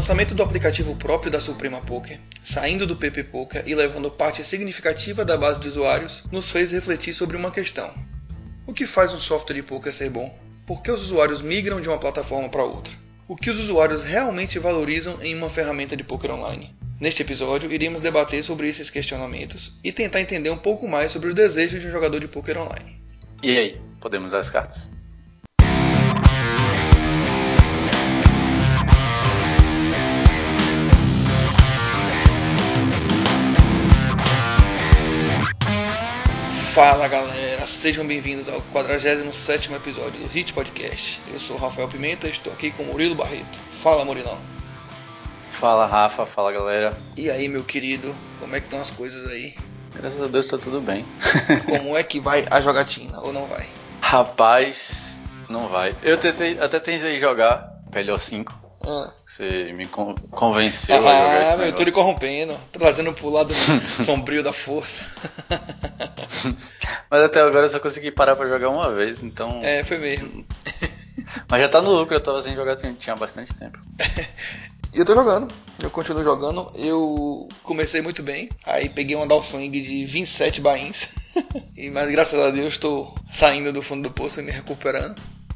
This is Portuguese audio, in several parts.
lançamento do aplicativo próprio da Suprema Poker, saindo do PP Poker e levando parte significativa da base de usuários, nos fez refletir sobre uma questão. O que faz um software de poker ser bom? Por que os usuários migram de uma plataforma para outra? O que os usuários realmente valorizam em uma ferramenta de poker online? Neste episódio, iremos debater sobre esses questionamentos e tentar entender um pouco mais sobre o desejo de um jogador de poker online. E aí, podemos dar as cartas? Fala galera, sejam bem-vindos ao 47 episódio do Hit Podcast. Eu sou Rafael Pimenta e estou aqui com Murilo Barreto. Fala Murilão. Fala Rafa, fala galera. E aí meu querido, como é que estão as coisas aí? Graças a Deus tá tudo bem. como é que vai a jogatina ou não vai? Rapaz, não vai. Eu tentei, até tentei jogar PLO 5. Ah. Você me con convenceu ah, a jogar esse meu, eu tô lhe corrompendo, trazendo pro lado sombrio da força. Mas até agora eu só consegui parar pra jogar uma vez, então. É, foi mesmo. Mas já tá no lucro, eu tava sem jogar tinha bastante tempo. E eu tô jogando, eu continuo jogando. Eu comecei muito bem, aí peguei uma down swing de 27 bains. mas graças a Deus estou saindo do fundo do poço e me recuperando.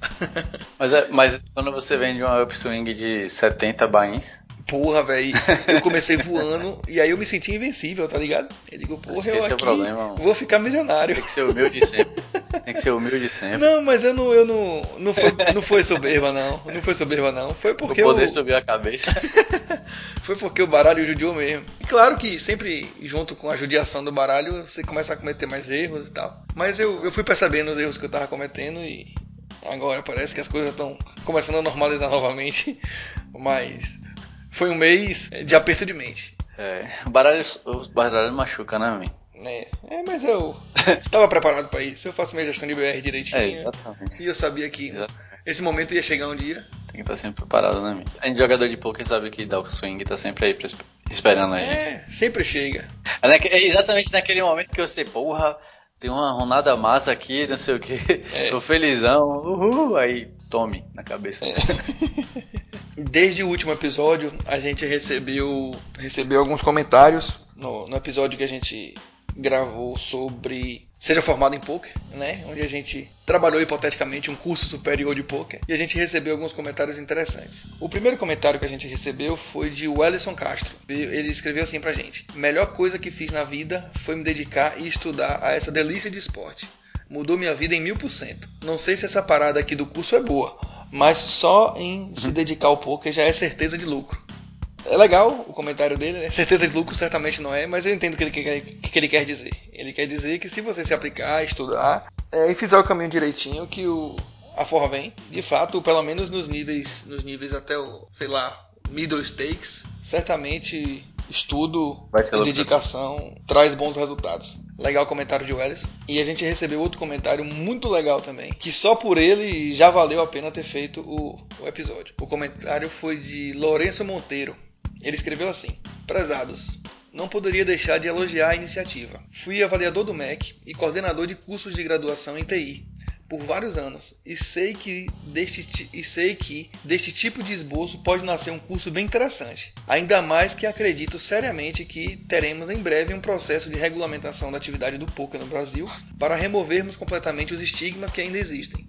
mas, é, mas quando você vende uma upswing de 70 bains. Porra, velho, eu comecei voando e aí eu me senti invencível, tá ligado? Eu digo, porra, eu aqui é o problema, vou ficar milionário. Tem que ser humilde sempre. Tem que ser humilde sempre. Não, mas eu não, eu não, não foi, não foi soberba não, não foi soberba não, foi porque o poder eu... subiu a cabeça. foi porque o baralho judiou mesmo. E claro que sempre junto com a judiação do baralho você começa a cometer mais erros e tal. Mas eu, eu fui percebendo os erros que eu tava cometendo e Agora parece que as coisas estão começando a normalizar novamente, mas foi um mês de aperto de mente. É, o baralho, o baralho machuca, né, mim? É, é, mas eu tava preparado para isso. Eu faço minha gestão de BR direitinho. É, exatamente. E eu sabia que exatamente. esse momento ia chegar um dia. Tem que estar sempre preparado, né, mim? A gente jogador de poker sabe que dá o swing tá sempre aí esperando a gente. É, sempre chega. É, é exatamente naquele momento que você, porra, tem uma ronada massa aqui, não sei o que, é. tô felizão, uhul, aí tome na cabeça. É. Desde o último episódio, a gente recebeu, recebeu alguns comentários no, no episódio que a gente gravou sobre Seja Formado em Poker, né? Onde a gente trabalhou hipoteticamente um curso superior de poker e a gente recebeu alguns comentários interessantes. O primeiro comentário que a gente recebeu foi de Wellison Castro. Ele escreveu assim pra gente: Melhor coisa que fiz na vida foi me dedicar e estudar a essa delícia de esporte. Mudou minha vida em mil por cento. Não sei se essa parada aqui do curso é boa, mas só em se dedicar ao poker já é certeza de lucro. É legal o comentário dele, né? certeza de lucro certamente não é, mas eu entendo o que ele quer, que ele quer dizer. Ele quer dizer que se você se aplicar, estudar é, e fizer o caminho direitinho, que o, a forra vem. De fato, pelo menos nos níveis, nos níveis até o, sei lá, middle stakes, certamente estudo e dedicação traz bons resultados. Legal o comentário de Welles. E a gente recebeu outro comentário muito legal também, que só por ele já valeu a pena ter feito o, o episódio. O comentário foi de Lourenço Monteiro. Ele escreveu assim: Prezados, não poderia deixar de elogiar a iniciativa. Fui avaliador do MEC e coordenador de cursos de graduação em TI por vários anos e sei que deste, e sei que deste tipo de esboço pode nascer um curso bem interessante. Ainda mais que acredito seriamente que teremos em breve um processo de regulamentação da atividade do poker no Brasil para removermos completamente os estigmas que ainda existem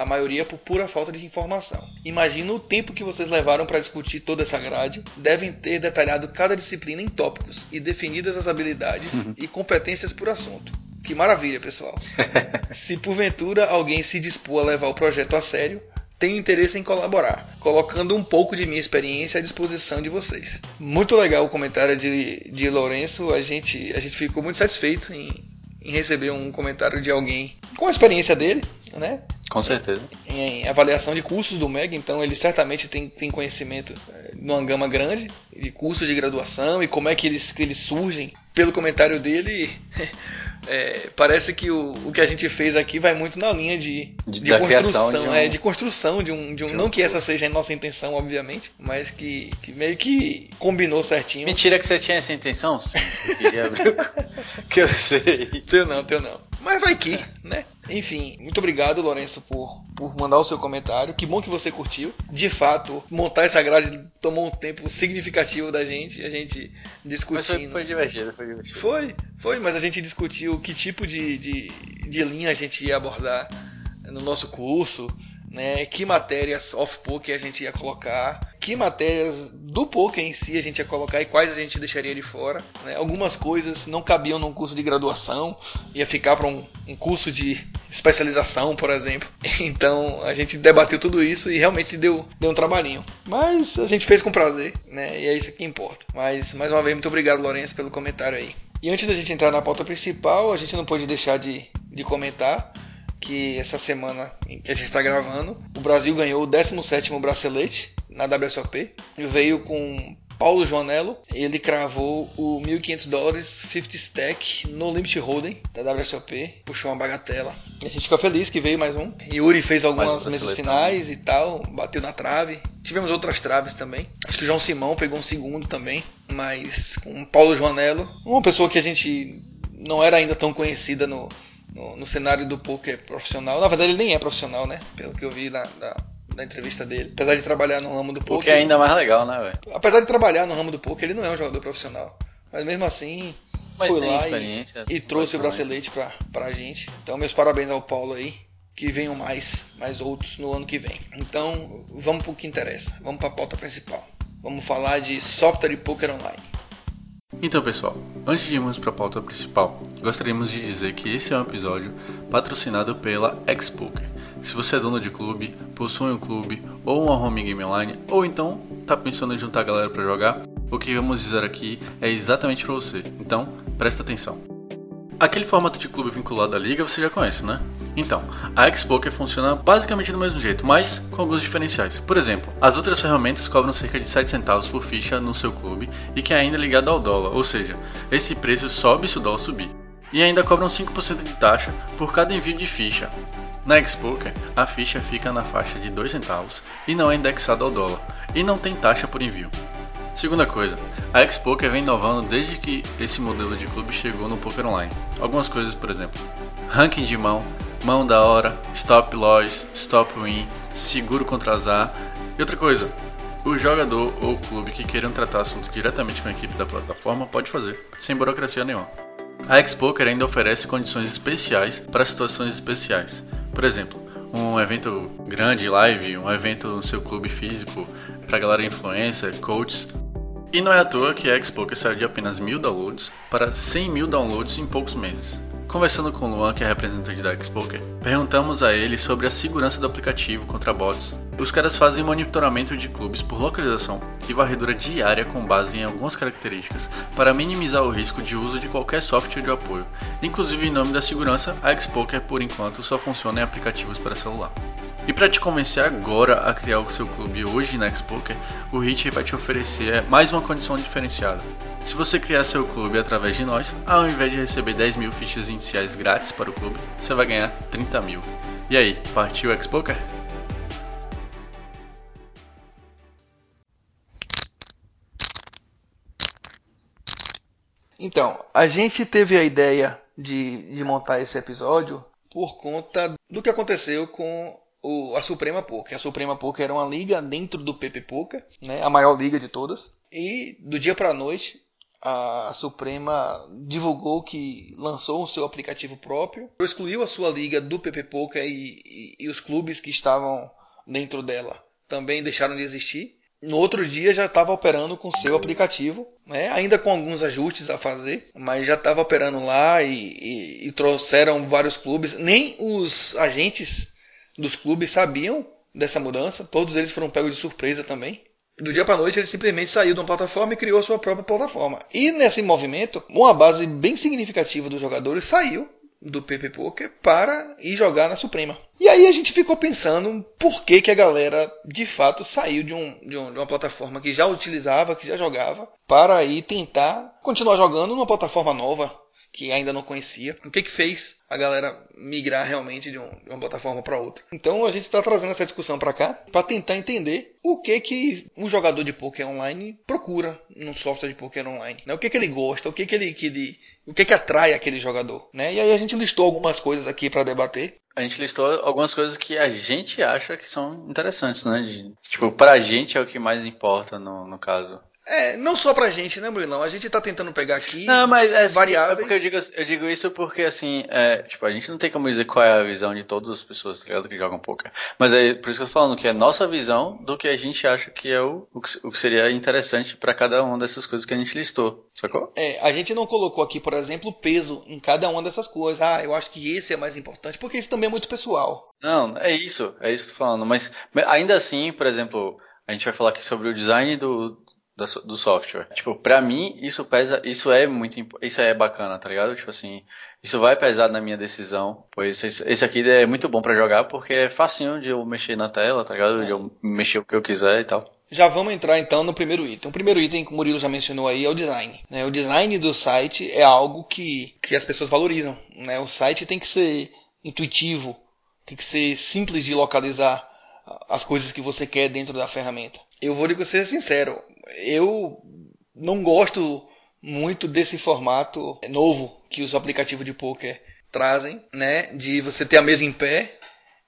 a maioria por pura falta de informação. Imagino o tempo que vocês levaram para discutir toda essa grade. Devem ter detalhado cada disciplina em tópicos e definidas as habilidades uhum. e competências por assunto. Que maravilha, pessoal. se porventura alguém se dispor a levar o projeto a sério, tenho interesse em colaborar, colocando um pouco de minha experiência à disposição de vocês. Muito legal o comentário de, de Lourenço, a gente, a gente ficou muito satisfeito em, em receber um comentário de alguém com a experiência dele, né? Com certeza. Em, em, avaliação de cursos do MEG, então ele certamente tem, tem conhecimento é, numa gama grande de cursos de graduação e como é que eles, que eles surgem. Pelo comentário dele, é, parece que o, o que a gente fez aqui vai muito na linha de, de, de construção, de, um... é, de, construção de um, de um, de um não que essa seja a nossa intenção, obviamente, mas que, que meio que combinou certinho. Mentira que você tinha essa intenção? que eu sei. Teu não, teu não. Mas vai que, né? Enfim, muito obrigado, Lourenço, por, por mandar o seu comentário. Que bom que você curtiu. De fato, montar essa grade tomou um tempo significativo da gente, a gente discutindo. Mas foi, foi divertido, foi divertido. Foi, foi, mas a gente discutiu que tipo de, de, de linha a gente ia abordar no nosso curso né? Que matérias off-poker a gente ia colocar, que matérias do poker em si a gente ia colocar e quais a gente deixaria de fora. Né? Algumas coisas não cabiam num curso de graduação, ia ficar para um, um curso de especialização, por exemplo. Então a gente debateu tudo isso e realmente deu, deu um trabalhinho. Mas a gente fez com prazer, né? E é isso que importa. Mas mais uma vez, muito obrigado, Lourenço, pelo comentário aí. E antes da gente entrar na pauta principal, a gente não pode deixar de, de comentar que essa semana que a gente está gravando, o Brasil ganhou o 17 bracelete na WSOP. Veio com Paulo Joanello, ele cravou o 1.500 dólares 50 stack no Limit Hold'em da WSOP, puxou uma bagatela. E a gente ficou feliz que veio mais um. Yuri fez algumas mesas finais e tal, bateu na trave. Tivemos outras traves também. Acho que o João Simão pegou um segundo também, mas com Paulo Joanello, uma pessoa que a gente não era ainda tão conhecida no, no, no, cenário do poker profissional. Na verdade, ele nem é profissional, né? Pelo que eu vi na, na, na entrevista dele. Apesar de trabalhar no ramo do poker. O que é ainda mais legal, né, velho? Apesar de trabalhar no ramo do poker, ele não é um jogador profissional. Mas mesmo assim, Mas foi lá e, e trouxe o bracelete pra, pra gente. Então, meus parabéns ao Paulo aí. Que venham mais, mais outros no ano que vem. Então, vamos pro que interessa. Vamos pra pauta principal. Vamos falar de software e poker online. Então, pessoal, antes de irmos para a pauta principal, gostaríamos de dizer que esse é um episódio patrocinado pela Xpoker. Se você é dono de clube, possui um clube ou uma home game online, ou então está pensando em juntar a galera para jogar, o que vamos dizer aqui é exatamente para você. Então, presta atenção. Aquele formato de clube vinculado à liga você já conhece, né? Então, a Xpoker funciona basicamente do mesmo jeito, mas com alguns diferenciais. Por exemplo, as outras ferramentas cobram cerca de 7 centavos por ficha no seu clube e que é ainda ligado ao dólar, ou seja, esse preço sobe se o dólar subir. E ainda cobram 5% de taxa por cada envio de ficha. Na Xpoker, a ficha fica na faixa de 2 centavos e não é indexada ao dólar, e não tem taxa por envio. Segunda coisa, a Xpoker vem inovando desde que esse modelo de clube chegou no poker online. Algumas coisas, por exemplo, ranking de mão, mão da hora, stop loss, stop win, seguro contra azar. E outra coisa, o jogador ou clube que queiram tratar assunto diretamente com a equipe da plataforma pode fazer, sem burocracia nenhuma. A Xpoker ainda oferece condições especiais para situações especiais. Por exemplo, um evento grande, live, um evento no seu clube físico, para galera influencer, coaches. E não é à toa que a Xpoker saiu de apenas mil downloads para 100 mil downloads em poucos meses. Conversando com o Luan, que é representante da Xpoker, perguntamos a ele sobre a segurança do aplicativo contra bots. Os caras fazem monitoramento de clubes por localização e varredura diária com base em algumas características para minimizar o risco de uso de qualquer software de apoio. Inclusive, em nome da segurança, a Xpoker por enquanto só funciona em aplicativos para celular. E para te convencer agora a criar o seu clube hoje na Xpoker, o Hit vai te oferecer mais uma condição diferenciada. Se você criar seu clube através de nós, ao invés de receber 10 mil fichas iniciais grátis para o clube, você vai ganhar 30 mil. E aí, partiu Xpoker? Então, a gente teve a ideia de, de montar esse episódio por conta do que aconteceu com o, a Suprema Poker. A Suprema Poker era uma liga dentro do PP Poker, né, a maior liga de todas. E do dia para a noite, a Suprema divulgou que lançou o seu aplicativo próprio, excluiu a sua liga do PP Poker e, e, e os clubes que estavam dentro dela também deixaram de existir. No outro dia já estava operando com seu aplicativo, né? ainda com alguns ajustes a fazer, mas já estava operando lá e, e, e, trouxeram vários clubes. Nem os agentes dos clubes sabiam dessa mudança, todos eles foram pegos de surpresa também do dia para noite ele simplesmente saiu de uma plataforma e criou sua própria plataforma. E nesse movimento, uma base bem significativa dos jogadores saiu do PP Poker para ir jogar na Suprema. E aí a gente ficou pensando por que, que a galera de fato saiu de, um, de, um, de uma plataforma que já utilizava, que já jogava, para ir tentar continuar jogando numa plataforma nova que ainda não conhecia. O que que fez a galera migrar realmente de, um, de uma plataforma para outra. Então a gente está trazendo essa discussão para cá para tentar entender o que que um jogador de poker online procura num software de poker online, né? O que que ele gosta, o que que ele, que o que que atrai aquele jogador, né? E aí a gente listou algumas coisas aqui para debater. A gente listou algumas coisas que a gente acha que são interessantes, né? De, tipo, pra gente é o que mais importa no, no caso. É, não só pra gente, né, Bruno? A gente tá tentando pegar aqui não, mas é, variáveis. É porque eu digo, eu digo isso porque, assim, é, tipo, a gente não tem como dizer qual é a visão de todas as pessoas, tá ligado, que jogam poker. Mas é por isso que eu tô falando, que é nossa visão do que a gente acha que é o, o, que, o que seria interessante para cada uma dessas coisas que a gente listou, sacou? É, a gente não colocou aqui, por exemplo, peso em cada uma dessas coisas. Ah, eu acho que esse é mais importante, porque isso também é muito pessoal. Não, é isso, é isso que eu tô falando. Mas ainda assim, por exemplo, a gente vai falar aqui sobre o design do, do software. Tipo, pra mim, isso pesa, isso é muito, isso é bacana, tá ligado? Tipo assim, isso vai pesar na minha decisão, pois esse aqui é muito bom para jogar porque é facinho de eu mexer na tela, tá ligado? De eu mexer o que eu quiser e tal. Já vamos entrar então no primeiro item. O primeiro item que o Murilo já mencionou aí é o design. Né? O design do site é algo que, que as pessoas valorizam. Né? O site tem que ser intuitivo, tem que ser simples de localizar as coisas que você quer dentro da ferramenta. Eu vou lhe ser sincero, eu não gosto muito desse formato novo que os aplicativos de poker trazem, né? De você ter a mesa em pé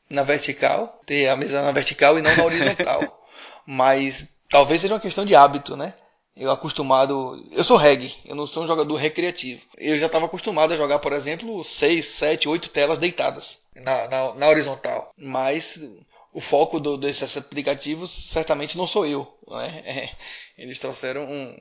na vertical, ter a mesa na vertical e não na horizontal. Mas talvez seja uma questão de hábito, né? Eu acostumado, eu sou reggae, eu não sou um jogador recreativo. Eu já estava acostumado a jogar, por exemplo, 6, 7, 8 telas deitadas na, na, na horizontal. Mas o foco do, desses aplicativos certamente não sou eu. Né? É, eles trouxeram um,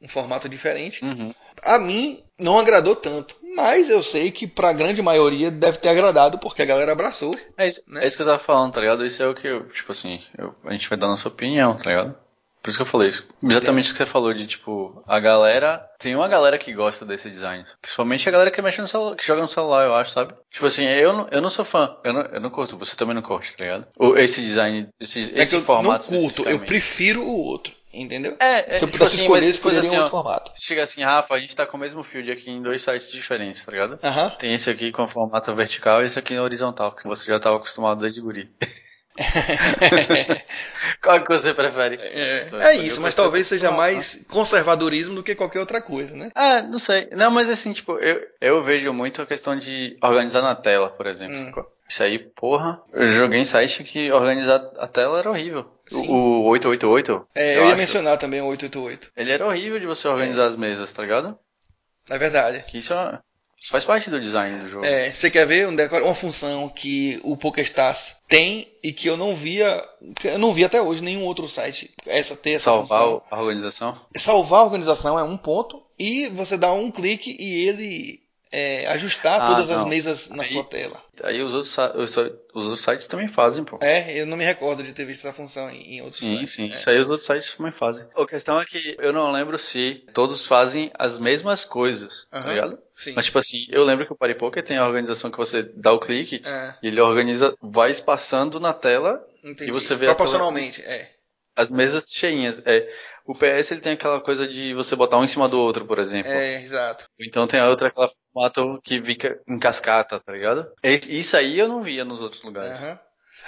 um formato diferente. Uhum. A mim não agradou tanto, mas eu sei que para a grande maioria deve ter agradado porque a galera abraçou. É isso, né? é isso que eu tava falando, tá ligado? Isso é o que eu, tipo assim, eu, a gente vai dar nossa opinião, tá ligado? Por isso que eu falei isso. Exatamente o que você falou de, tipo, a galera. Tem uma galera que gosta desse design. Principalmente a galera que mexe no celular, que joga no celular, eu acho, sabe? Tipo assim, eu não, eu não sou fã. Eu não, eu não curto, você também não curte, tá ligado? O, esse design, esse, é esse formato. Eu não curto, eu prefiro o outro. Entendeu? É, é Se eu pudesse tipo assim, escolher, escolheria assim, um outro formato. Chega assim, Rafa, a gente tá com o mesmo field aqui em dois sites diferentes, tá ligado? Tem esse aqui com formato vertical e esse aqui no horizontal, que você já tava acostumado desde guri. Qual que você prefere? É, é isso, mas talvez seja mais conservadorismo do que qualquer outra coisa, né? Ah, não sei. Não, mas assim, tipo, eu, eu vejo muito a questão de organizar na tela, por exemplo. Hum. Isso aí, porra. Eu joguei em site que organizar a tela era horrível. Sim. O 888. É, eu, eu ia mencionar também o 888. Ele era horrível de você organizar é. as mesas, tá ligado? É verdade. Que isso é. Isso faz parte do design do jogo. É, você quer ver uma função que o PokerStars tem e que eu não via, eu não vi até hoje nenhum outro site essa ter essa Salvar função. a organização? Salvar a organização é um ponto e você dá um clique e ele é, ajustar ah, todas não. as mesas na aí, sua tela. Aí os outros, os, os, outros sites também fazem, pô. É, eu não me recordo de ter visto essa função em, em outros sim, sites. Sim, sim. É. Isso aí os outros sites também fazem. A questão é que eu não lembro se todos fazem as mesmas coisas, uh -huh. tá ligado? Sim. Mas tipo assim, eu lembro que o Paripoker tem a organização que você dá o clique é. e ele organiza, vai espaçando na tela Entendi. e você vê Proporcionalmente, tela, é. As mesas cheinhas, é. O PS ele tem aquela coisa de você botar um em cima do outro, por exemplo. É, exato. Então tem a outra aquela formato que fica em cascata, tá ligado? Isso aí eu não via nos outros lugares. Uhum.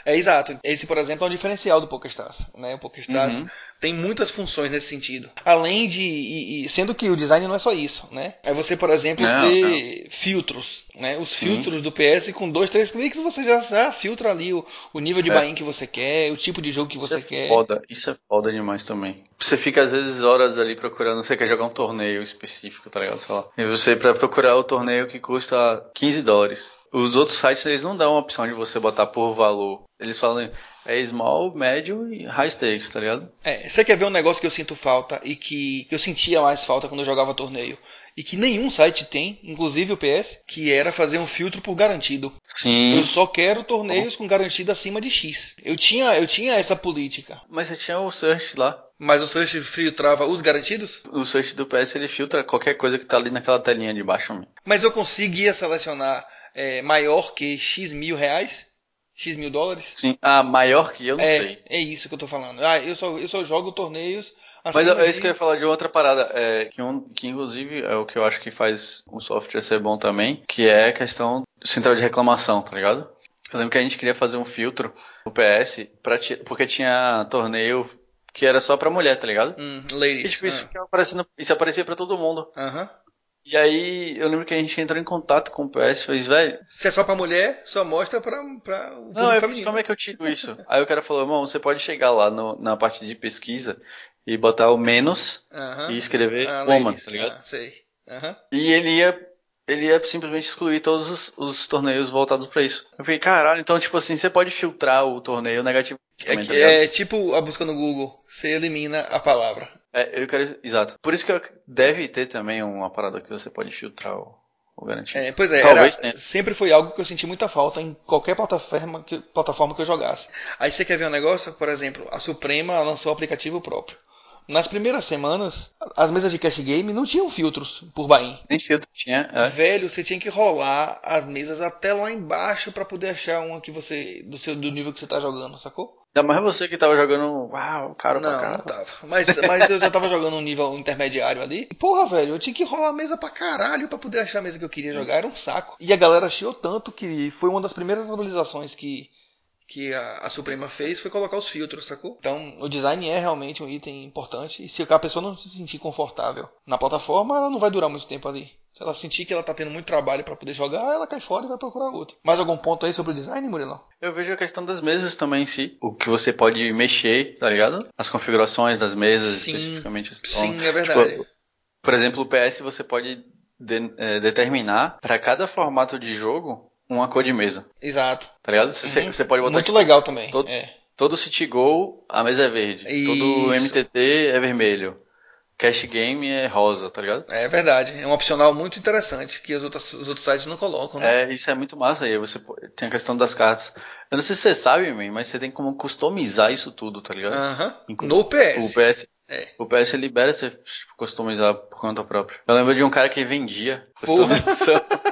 É exato. Esse, por exemplo, é um diferencial do PokerStars. Né? O PokerStars uhum. tem muitas funções nesse sentido. Além de. E, e, sendo que o design não é só isso. Né? É você, por exemplo, não, ter não. filtros. Né? Os Sim. filtros do PS com dois, três cliques você já, já filtra ali o, o nível de é. que você quer, o tipo de jogo que isso você é quer. Foda. Isso é foda demais também. Você fica às vezes horas ali procurando, você quer jogar um torneio específico, tá ligado? Sei lá. E você para procurar o torneio que custa 15 dólares. Os outros sites eles não dão a opção de você botar por valor. Eles falam é small, médio e high stakes, tá ligado? É, você quer ver um negócio que eu sinto falta e que, que eu sentia mais falta quando eu jogava torneio e que nenhum site tem, inclusive o PS, que era fazer um filtro por garantido. Sim. Eu só quero torneios com garantido acima de X. Eu tinha, eu tinha essa política. Mas você tinha o search lá. Mas o search filtrava os garantidos? O search do PS ele filtra qualquer coisa que tá ali naquela telinha de baixo. Mas eu conseguia selecionar é, maior que X mil reais? X mil dólares. Sim. Ah, maior que eu não é, sei. é isso que eu tô falando. Ah, eu só, eu só jogo torneios Mas acima é isso que eu ia falar de outra parada, é, que, um, que inclusive é o que eu acho que faz um software ser bom também, que é a questão central de reclamação, tá ligado? Eu lembro que a gente queria fazer um filtro no PS, pra porque tinha torneio que era só pra mulher, tá ligado? Hum, E ladies. tipo, isso, ficava aparecendo, isso aparecia pra todo mundo. Ah, Aham. E aí eu lembro que a gente entrou em contato com o PS e fez, velho, Se é só pra mulher, só mostra pra, pra o público Não, eu fiz, feminino. como é que eu tiro isso? Aí o cara falou, irmão, você pode chegar lá no- na parte de pesquisa e botar o menos e escrever Ah, woman, ladies. tá ligado? Ah, sei. Aham. E ele ia, ele ia simplesmente excluir todos os, os torneios voltados pra isso. Eu falei, caralho, então tipo assim, você pode filtrar o torneio negativo É, tá é tipo a busca no Google. Você elimina a palavra. É, eu quero, exato. Por isso que deve ter também uma parada que você pode filtrar o, o garantido. É, pois é, Talvez era- tenha. sempre foi algo que eu senti muita falta em qualquer plataforma que, plataforma que eu jogasse. Aí você quer ver um negócio? Por exemplo, a Suprema lançou o aplicativo próprio. Nas primeiras semanas, as mesas de cash game não tinham filtros por Bahia. Nem filtro tinha, é. Velho, você tinha que rolar as mesas até lá embaixo pra poder achar uma que você do seu do nível que você tá jogando, sacou? Ainda mais você que tava jogando, uau, caro pra Não, não caramba. tava. Mas, mas eu já tava jogando um nível intermediário ali. E, porra, velho, eu tinha que rolar a mesa pra caralho pra poder achar a mesa que eu queria jogar. Era um saco. E a galera chiou tanto que foi uma das primeiras atualizações que, que a, a Suprema fez foi colocar os filtros, sacou? Então, o design é realmente um item importante. E se a pessoa não se sentir confortável na plataforma, ela não vai durar muito tempo ali. Se ela sentir que ela tá tendo muito trabalho pra poder jogar, ela cai fora e vai procurar outro. Mais algum ponto aí sobre o design, Murilão? Eu vejo a questão das mesas também em si. O que você pode mexer, tá ligado? As configurações das mesas, Sim. especificamente. Sim, é verdade. Tipo, por exemplo, o PS você pode de- eh, determinar para cada formato de jogo uma cor de mesa, Exato. tá ligado? Você, Uhum. você pode botar Muito tipo, legal também. todo- É. todo City Go, a mesa é verde. Todo Isso. MTT é vermelho. Cash Game é rosa, tá ligado? É verdade, é um opcional muito interessante que os outros, os outros sites não colocam, né? É, isso é muito massa aí. Você tem a questão das cartas. Eu não sei se você sabe, mas você tem como customizar isso tudo, tá ligado? Aham. No PS. O PS, É. o PS libera você customizar por conta própria. Eu lembro de um cara que vendia customização.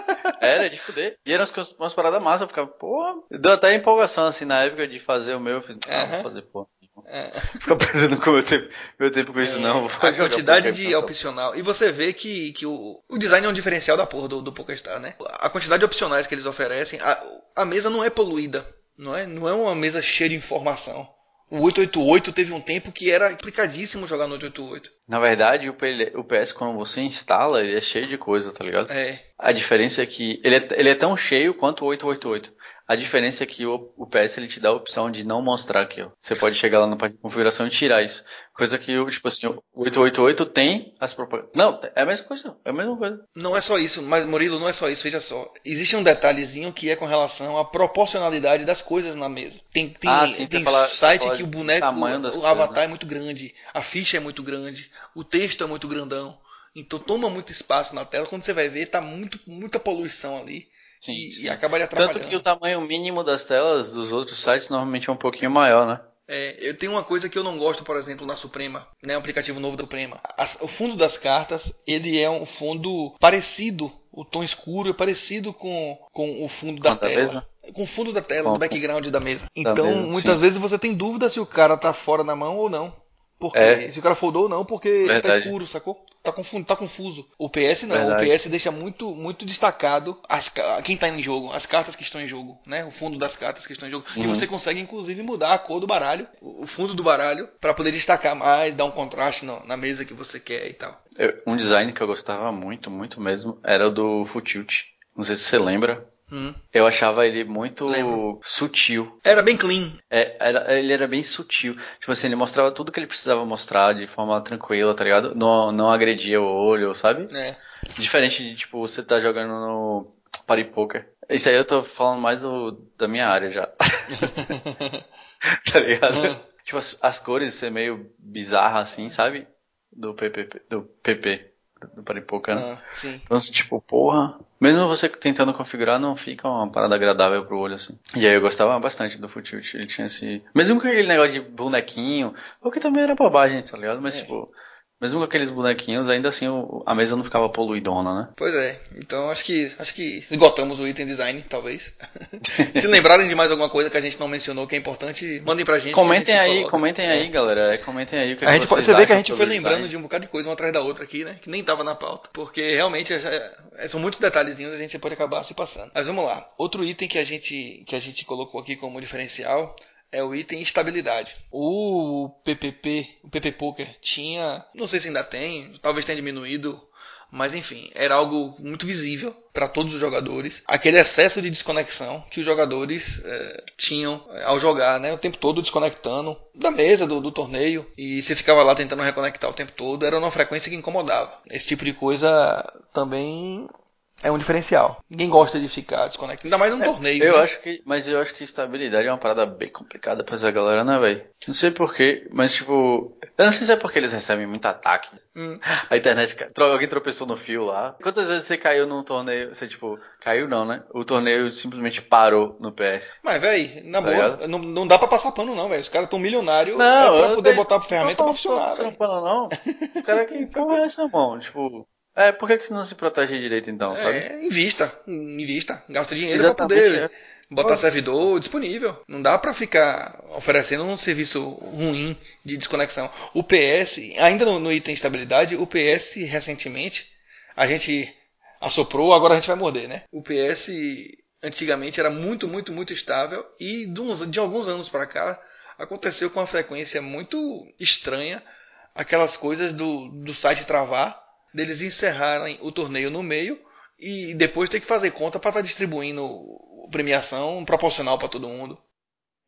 Era de fuder. E eram umas, umas paradas massas. Eu ficava, pô. Deu até empolgação assim na época de fazer o meu. Eu falei, ah, vou fazer, pô. É. Fica perdendo com meu tempo, meu tempo com isso, não. Vou a quantidade de opcional. E você vê que, que o, o design é um diferencial da porra do, do PokerStar, né? A quantidade de opcionais que eles oferecem, a, a mesa não é poluída, não é? Não é uma mesa cheia de informação. O 888 teve um tempo que era complicadíssimo jogar no 888. Na verdade, o, PS, quando você instala, ele é cheio de coisa, tá ligado? É. A diferença é que ele é, ele é tão cheio quanto o 888. A diferença é que o, o PS ele te dá a opção de não mostrar aquilo. Você pode chegar lá na parte de configuração e tirar isso. Coisa que, o, tipo assim, o 888 tem as propagandas. Não, é a mesma coisa. É a mesma coisa. Não é só isso, mas Murilo, não é só isso, veja só. Existe um detalhezinho que é com relação à proporcionalidade das coisas na mesa. Tem, tem, Ah, sim, tem fala- site que o boneco, o coisas, avatar né? é muito grande, a ficha é muito grande, o texto é muito grandão. Então toma muito espaço na tela. Quando você vai ver, tá muito, muita poluição ali. Sim, e, sim. e atrapalhando. Tanto que o tamanho mínimo das telas dos outros sites normalmente é um pouquinho maior, né? É, eu tenho uma coisa que eu não gosto, por exemplo, na Suprema, né, o aplicativo novo da Suprema. As- o fundo das cartas, ele é um fundo parecido, o tom escuro é parecido com, com o fundo da Quanto a tela. mesa? Com o fundo da tela, Com- do background da mesa. Então, mesa, muitas sim. vezes você tem dúvida se o cara tá fora da mão ou não. Porque, É. se o cara foldou ou não, porque tá Verdade. escuro, sacou? Tá, confu- tá confuso. O PS não, Verdade. o PS deixa muito, muito destacado as, quem tá em jogo, as cartas que estão em jogo, né? O fundo das cartas que estão em jogo. E Uhum. você consegue, inclusive, mudar a cor do baralho, o fundo do baralho, para poder destacar mais, dar um contraste no- na mesa que você quer e tal. Eu- um design que eu gostava muito, muito mesmo, era o do Futilt. Não sei se você lembra. Hum. Eu achava ele muito Lembro. sutil. Era bem clean. É, era- ele era bem sutil. Tipo assim, ele mostrava tudo que ele precisava mostrar de forma tranquila, tá ligado? Não, não agredia o olho, sabe? né? Diferente de, tipo, você tá jogando no Party Poker. Isso aí eu tô falando mais do, da minha área já. tá ligado? tipo, as, as cores ser meio bizarra assim, sabe? Do PPP, do PP, do Party Poker, né? Ah, sim. Então, assim, tipo, porra. Mesmo você tentando configurar, não fica uma parada agradável pro olho, assim. E aí eu gostava bastante do Futilt. Ele tinha esse. Mesmo com aquele negócio de bonequinho, o que também era bobagem, tá ligado? Mas, É. tipo, Mesmo com aqueles bonequinhos, ainda assim o- a mesa não ficava poluidona, né? Pois é, então acho que acho que esgotamos o item design, talvez. Se lembrarem de mais alguma coisa que a gente não mencionou que é importante, mandem pra gente. Comentem que gente aí, coloca. comentem aí, galera. É, Comentem aí o que, A que gente pode, vocês você vê que a gente foi lembrando design. de um bocado de coisa uma atrás da outra aqui, né? Que nem tava na pauta. Porque realmente é- é- são muitos detalhezinhos a gente pode acabar se passando. Mas vamos lá. Outro item que a gente, que a gente colocou aqui como diferencial é o item estabilidade. O PPP, o PP Poker tinha, não sei se ainda tem, talvez tenha diminuído, mas enfim, era algo muito visível para todos os jogadores. Aquele excesso de desconexão que os jogadores eh, tinham eh, ao jogar, né? O tempo todo desconectando da mesa, do, do torneio. E você ficava lá tentando reconectar o tempo todo. Era uma frequência que incomodava. Esse tipo de coisa também é um diferencial. Ninguém gosta de ficar desconectado. Ainda mais num torneio. Eu né? acho que, mas eu acho que estabilidade é uma parada bem complicada pra essa galera, né, velho? Não sei porquê, mas tipo, eu não sei se é porque eles recebem muito ataque. Hum. A internet, alguém tropeçou no fio lá. Quantas vezes você caiu num torneio, você tipo, caiu não, né? O torneio simplesmente parou no PS. Mas, véi, na Tá boa, não, não dá pra passar pano, não, velho. Os caras tão milionários Não, é pra poder botar a ferramenta pra funcionar, não velho. não? Os caras que porra é essa, mão? Tipo, é, por que, que você não se protege direito então, sabe? É, invista, invista, gasta dinheiro Exatamente, pra poder é. botar servidor disponível. Não dá pra ficar oferecendo um serviço ruim de desconexão. O PS, ainda no, no item estabilidade, o PS recentemente a gente assoprou, agora a gente vai morder, né? O PS antigamente era muito, muito, muito estável e de, uns- de alguns anos pra cá aconteceu com uma frequência muito estranha aquelas coisas do, do site travar, deles encerrarem o torneio no meio e depois ter que fazer conta para estar distribuindo premiação proporcional para todo mundo.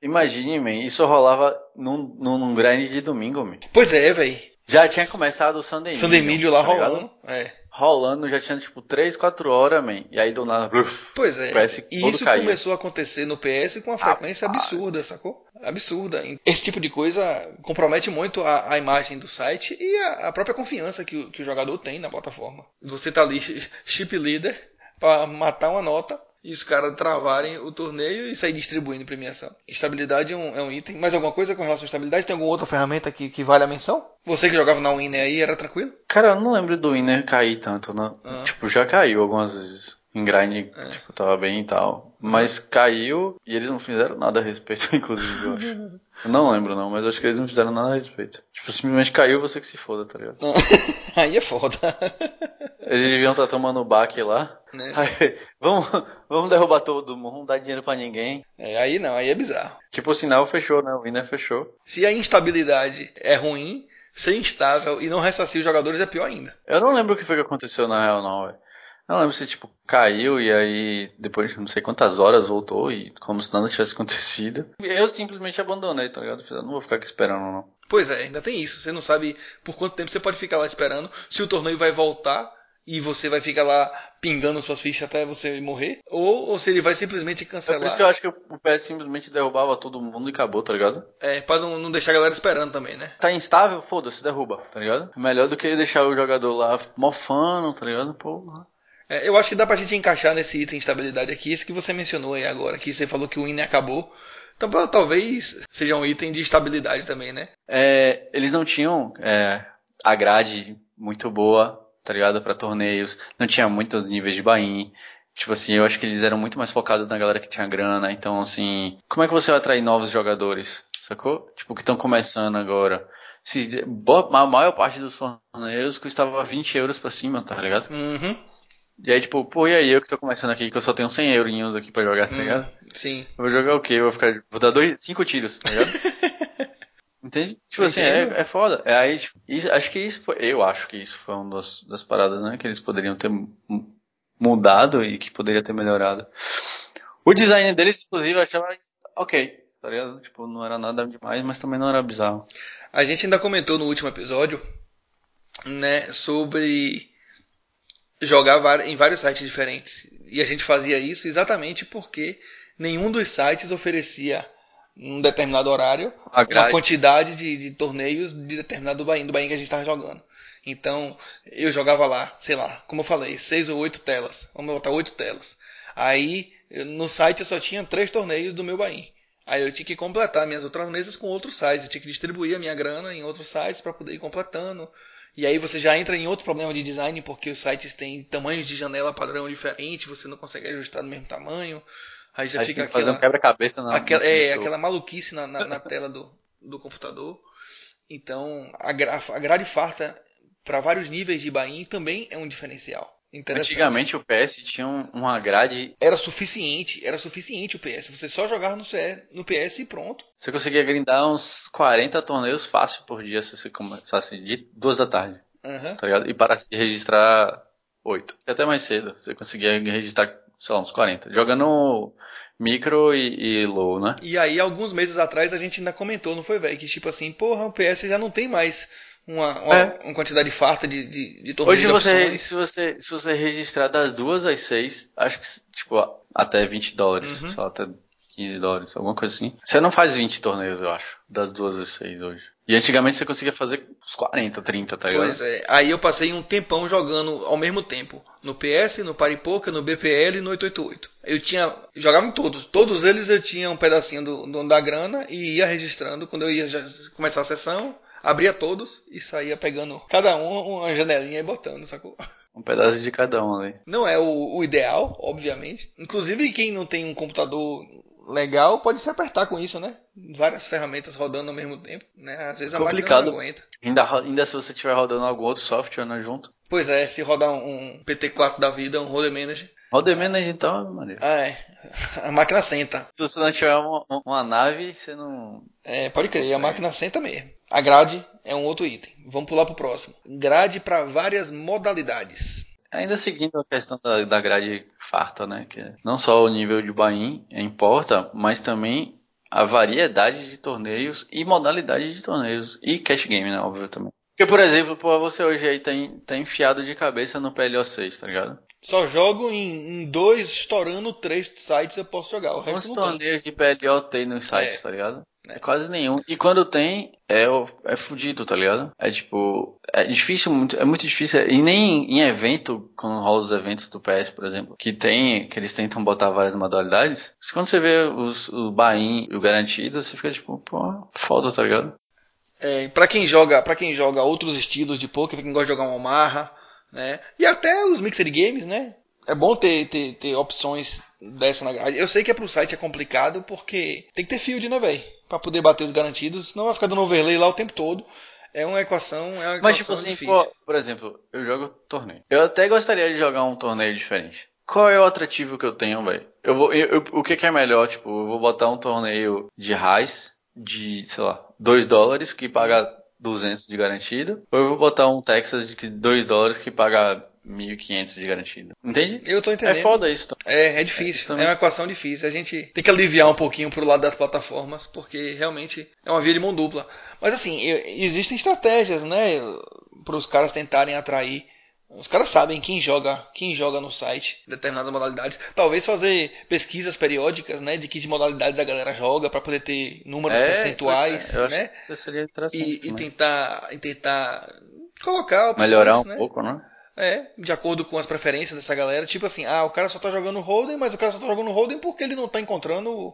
Imagine, man, isso rolava num, num, num grind de domingo, man. Pois é, velho. Já tinha começado o Sunday Sunday Milho lá tá rolando. É. Rolando, já tinha tipo 3, 4 horas, man. E aí do nada, bluf, Pois é. E isso começou a acontecer no PS com uma frequência Rapaz. absurda, sacou? Absurda. Esse tipo de coisa compromete muito a, a imagem do site e a, a própria confiança que o, que o jogador tem na plataforma. Você tá ali chip leader para matar uma nota e os caras travarem o torneio e sair distribuindo premiação. Estabilidade é um, é um item. Mais alguma coisa com relação à estabilidade? Tem alguma outra ferramenta que, que vale a menção? Você que jogava na Winner aí, era tranquilo? Cara, eu não lembro do Winner cair tanto, né? Ah. Tipo, já caiu algumas vezes. Em grind, É. tipo, tava bem e tal. Mas caiu e eles não fizeram nada a respeito, inclusive, eu acho. Eu não lembro não, mas acho que eles não fizeram nada a respeito. Tipo, simplesmente caiu, você que se foda, tá ligado? aí é foda. Eles deviam estar tomando baque lá. Né? Aí, vamos, vamos derrubar todo mundo, não dar dinheiro pra ninguém. É, aí não, aí é bizarro. Tipo, o sinal fechou, né? O Winner fechou. Se a instabilidade é ruim, ser instável e não ressarcir os jogadores é pior ainda. Eu não lembro o que foi que aconteceu na real, não, velho. Eu não lembro se, tipo, caiu e aí depois de não sei quantas horas voltou e como se nada tivesse acontecido. Eu simplesmente abandonei, tá ligado? Eu não vou ficar aqui esperando, não. Pois é, ainda tem isso. Você não sabe por quanto tempo você pode ficar lá esperando, se o torneio vai voltar e você vai ficar lá pingando suas fichas até você morrer, ou, ou se ele vai simplesmente É cancelar. por isso que eu acho que o PS simplesmente derrubava todo mundo e acabou, tá ligado? É, pra não, não deixar a galera esperando também, né? Tá instável, foda-se, derruba, tá ligado? Melhor do que deixar o jogador lá mofando, tá ligado? Porra. É, eu acho que dá pra gente encaixar nesse item estabilidade aqui, esse que você mencionou aí agora, que você falou que o Winner acabou. Então talvez seja um item de estabilidade também, né? É, eles não tinham é, a grade muito boa, tá ligado? Pra torneios. Não tinha muitos níveis de buy Tipo assim, eu acho que eles eram muito mais focados na galera que tinha grana. Então, assim, como é que você vai atrair novos jogadores? Sacou? Tipo, que estão começando agora. Se, a maior parte dos torneios custava 20 euros pra cima, tá ligado? Uhum. E aí, tipo, pô, e aí eu que tô começando aqui, que eu só tenho 100 eurinhos aqui pra jogar, tá ligado? Hum, sim. Eu vou jogar o quê? Eu vou ficar. Vou dar dois, cinco tiros, tá ligado? Entende? Tipo assim, é, é foda. É aí, tipo, isso- acho que isso foi. Eu acho que isso foi uma das, das paradas, né? Que eles poderiam ter mu- mudado e que poderia ter melhorado. O design deles, inclusive, eu achava ok, tá ligado? Tipo, não era nada demais, mas também não era bizarro. A gente ainda comentou no último episódio, né, sobre jogar em vários sites diferentes. E a gente fazia isso exatamente porque nenhum dos sites oferecia um determinado horário A uma quantidade de, de torneios de determinado Bahia, do Bahia que a gente estava jogando. Então, eu jogava lá, sei lá, como eu falei, seis ou oito telas. Vamos botar oito telas. Aí, no site eu só tinha três torneios do meu Bahia. Aí eu tinha que completar minhas outras mesas com outros sites. Eu tinha que distribuir a minha grana em outros sites para poder ir completando. E aí você já entra em outro problema de design, porque os sites têm tamanhos de janela padrão diferente, você não consegue ajustar no mesmo tamanho. Aí já Aí fica que fazer aquela, um quebra-cabeça na aquela, é, aquela maluquice na, na, na tela do, do computador. Então, a, gra, a grade farta para vários níveis de Bahia também é um diferencial. Antigamente o PS tinha um- uma grade. Era suficiente, era suficiente o PS. Você só jogava no, CS, no PS e pronto. Você conseguia grindar uns 40 torneios fácil por dia se você começasse de duas da tarde, Aham. tá ligado? E parasse de registrar 8. E até mais cedo. Você conseguia registrar, sei lá, uns 40. Jogando micro e, e low, né? E aí, alguns meses atrás, a gente ainda comentou, não foi, velho? Que tipo assim, porra, o PS já não tem mais uma, uma, É. uma quantidade farta de, de, de torneios Hoje de você, se você, se você registrar das duas às seis, acho que, tipo, até 20 dólares, Uhum. lá, até 15 dólares, alguma coisa assim. Você não faz 20 torneios, eu acho, das duas às seis hoje. E antigamente você conseguia fazer uns 40, 30, tá ligado? Pois é. Aí eu passei um tempão jogando ao mesmo tempo. No PS, no Paripoca, no BPL e no 888. Eu tinha. Jogava em todos. Todos eles eu tinha um pedacinho do, do- da grana e ia registrando. Quando eu ia já começar a sessão, abria todos e saía pegando cada um uma janelinha e botando, sacou? Um pedaço de cada um ali. Não é o, o ideal, obviamente. Inclusive, quem não tem um computador legal pode se apertar com isso, né? Várias ferramentas rodando ao mesmo tempo, né? Às vezes a Complicado. máquina não aguenta. Ainda, ainda se você estiver rodando algum outro software né, junto. Pois é, se rodar um, um PT4 da vida, um Roller Manager, Roda Manager então, Maria. ah, é. A máquina senta. Se você não tiver uma, uma nave, você não. É, pode crer, a máquina senta mesmo. A grade é um outro item. Vamos pular pro próximo. Grade para várias modalidades. Ainda seguindo a questão da, da grade farta, né? Que não só o nível de buy-in importa, mas também a variedade de torneios e modalidade de torneios. E cash game, né? Óbvio também. Porque, por exemplo, pô, você hoje aí tá, en- tá enfiado de cabeça no PLO6, tá ligado? Só jogo em, em dois, estourando três sites eu posso jogar. O Quantos resto tem. torneios de PLO tem nos sites, É. tá ligado? É. Quase nenhum. E quando tem, é, é fudido, tá ligado? É tipo, é difícil, muito, é muito difícil. E nem em evento, quando rola os eventos do PS, por exemplo, que tem, que eles tentam botar várias modalidades, quando você vê os, o buy-in e o garantido, você fica tipo, pô, foda, tá ligado? É, para quem joga, para quem joga outros estilos de poker, pra quem gosta de jogar uma marra, né? E até os mixed games, né? É bom ter, ter, ter opções dessa na grade. Eu sei que é pro site é complicado porque tem que ter field, né, velho? Pra poder bater os garantidos, senão vai ficar dando overlay lá o tempo todo. É uma equação, é uma equação Mas tipo assim, difícil. por exemplo, eu jogo torneio. Eu até gostaria de jogar um torneio diferente. Qual é o atrativo que eu tenho, velho? Eu vou, eu, eu- o que, que é melhor? Tipo, eu vou botar um torneio de raiz de, sei lá, 2 dólares que paga 200 de garantido, ou eu vou botar um Texas de 2 dólares que paga 1.500 de garantido. Entende? Eu tô entendendo. É foda isso. tá? É, é difícil. É. É, uma equação difícil. A gente tem que aliviar um pouquinho pro lado das plataformas, porque realmente é uma via de mão dupla. Mas assim, existem estratégias, né, para os caras tentarem atrair. Os caras sabem quem joga, quem joga no site, determinadas modalidades. Talvez fazer pesquisas periódicas, né, de que modalidades a galera joga para poder ter números É, percentuais, né? que seria interessante. E, e tentar, e tentar colocar opções, Melhorar um né? pouco, né? É, de acordo com as preferências dessa galera. Tipo assim, ah, o cara só tá jogando Holden, mas o cara só tá jogando Holden porque ele não tá encontrando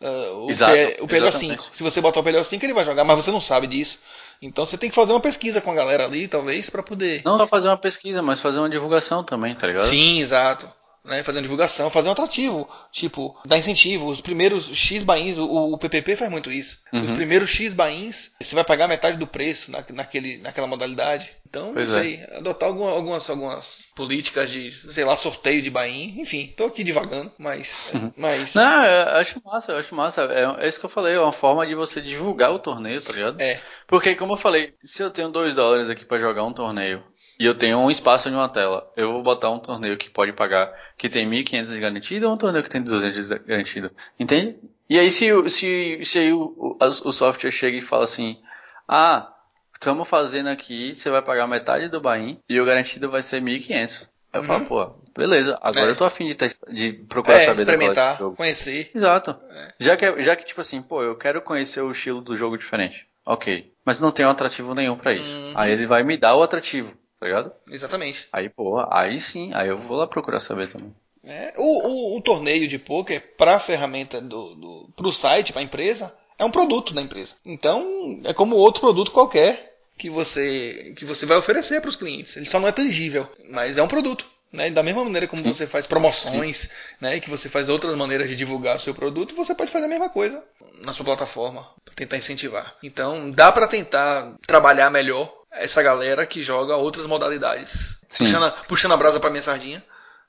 ah, o, Exato, P- o PLO5. exatamente. Se você botar o PLO5, ele vai jogar, mas você não sabe disso. Então você tem que fazer uma pesquisa com a galera ali, talvez, pra poder. Não só fazer uma pesquisa, mas fazer uma divulgação também, tá ligado? Sim, exato. Né, fazer uma divulgação, fazer um atrativo, tipo, dar incentivo. Os primeiros X bains, o, o PPP faz muito isso. Os Uhum. primeiros X bains, você vai pagar metade do preço na, naquele, naquela modalidade. Então, Pois não é. sei, adotar alguma- algumas, algumas políticas de, sei lá, sorteio de bain. Enfim, tô aqui divagando, mas. mas Não, eu acho massa, eu acho massa. É, é isso que eu falei, é uma forma de você divulgar o torneio, tá ligado? é, Porque, como eu falei, se eu tenho 2 dólares aqui pra jogar um torneio e eu tenho um espaço em uma tela, eu vou botar um torneio que pode pagar, que tem 1.500 de garantido ou um torneio que tem 200 de garantido. Entende? E aí, se, o- se, se aí o, o, o software chega e fala assim: Ah, estamos fazendo aqui, você vai pagar metade do buy e o garantido vai ser 1.500. Aí eu falo, pô, beleza, agora É. eu tô afim de, testar- de procurar é saber experimentar, do jogo. conhecer. Exato. É. Já, que, já que, tipo assim, pô, eu quero conhecer o estilo do jogo diferente. Ok. Mas não tem um atrativo nenhum pra isso. Uhum. Aí ele vai me dar o atrativo, tá ligado? Exatamente. Aí, pô, aí sim, aí eu vou lá procurar saber também. É, o, o, o torneio de poker para a ferramenta do, do pro site, para a empresa, é um produto da empresa. Então, é como outro produto qualquer que você que você vai oferecer para os clientes. Ele só não é tangível, mas é um produto. Né? Da mesma maneira como Sim. você faz promoções, né? que você faz outras maneiras de divulgar o seu produto, você pode fazer a mesma coisa na sua plataforma para tentar incentivar. Então, dá para tentar trabalhar melhor essa galera que joga outras modalidades. Puxando, puxando a brasa para minha sardinha.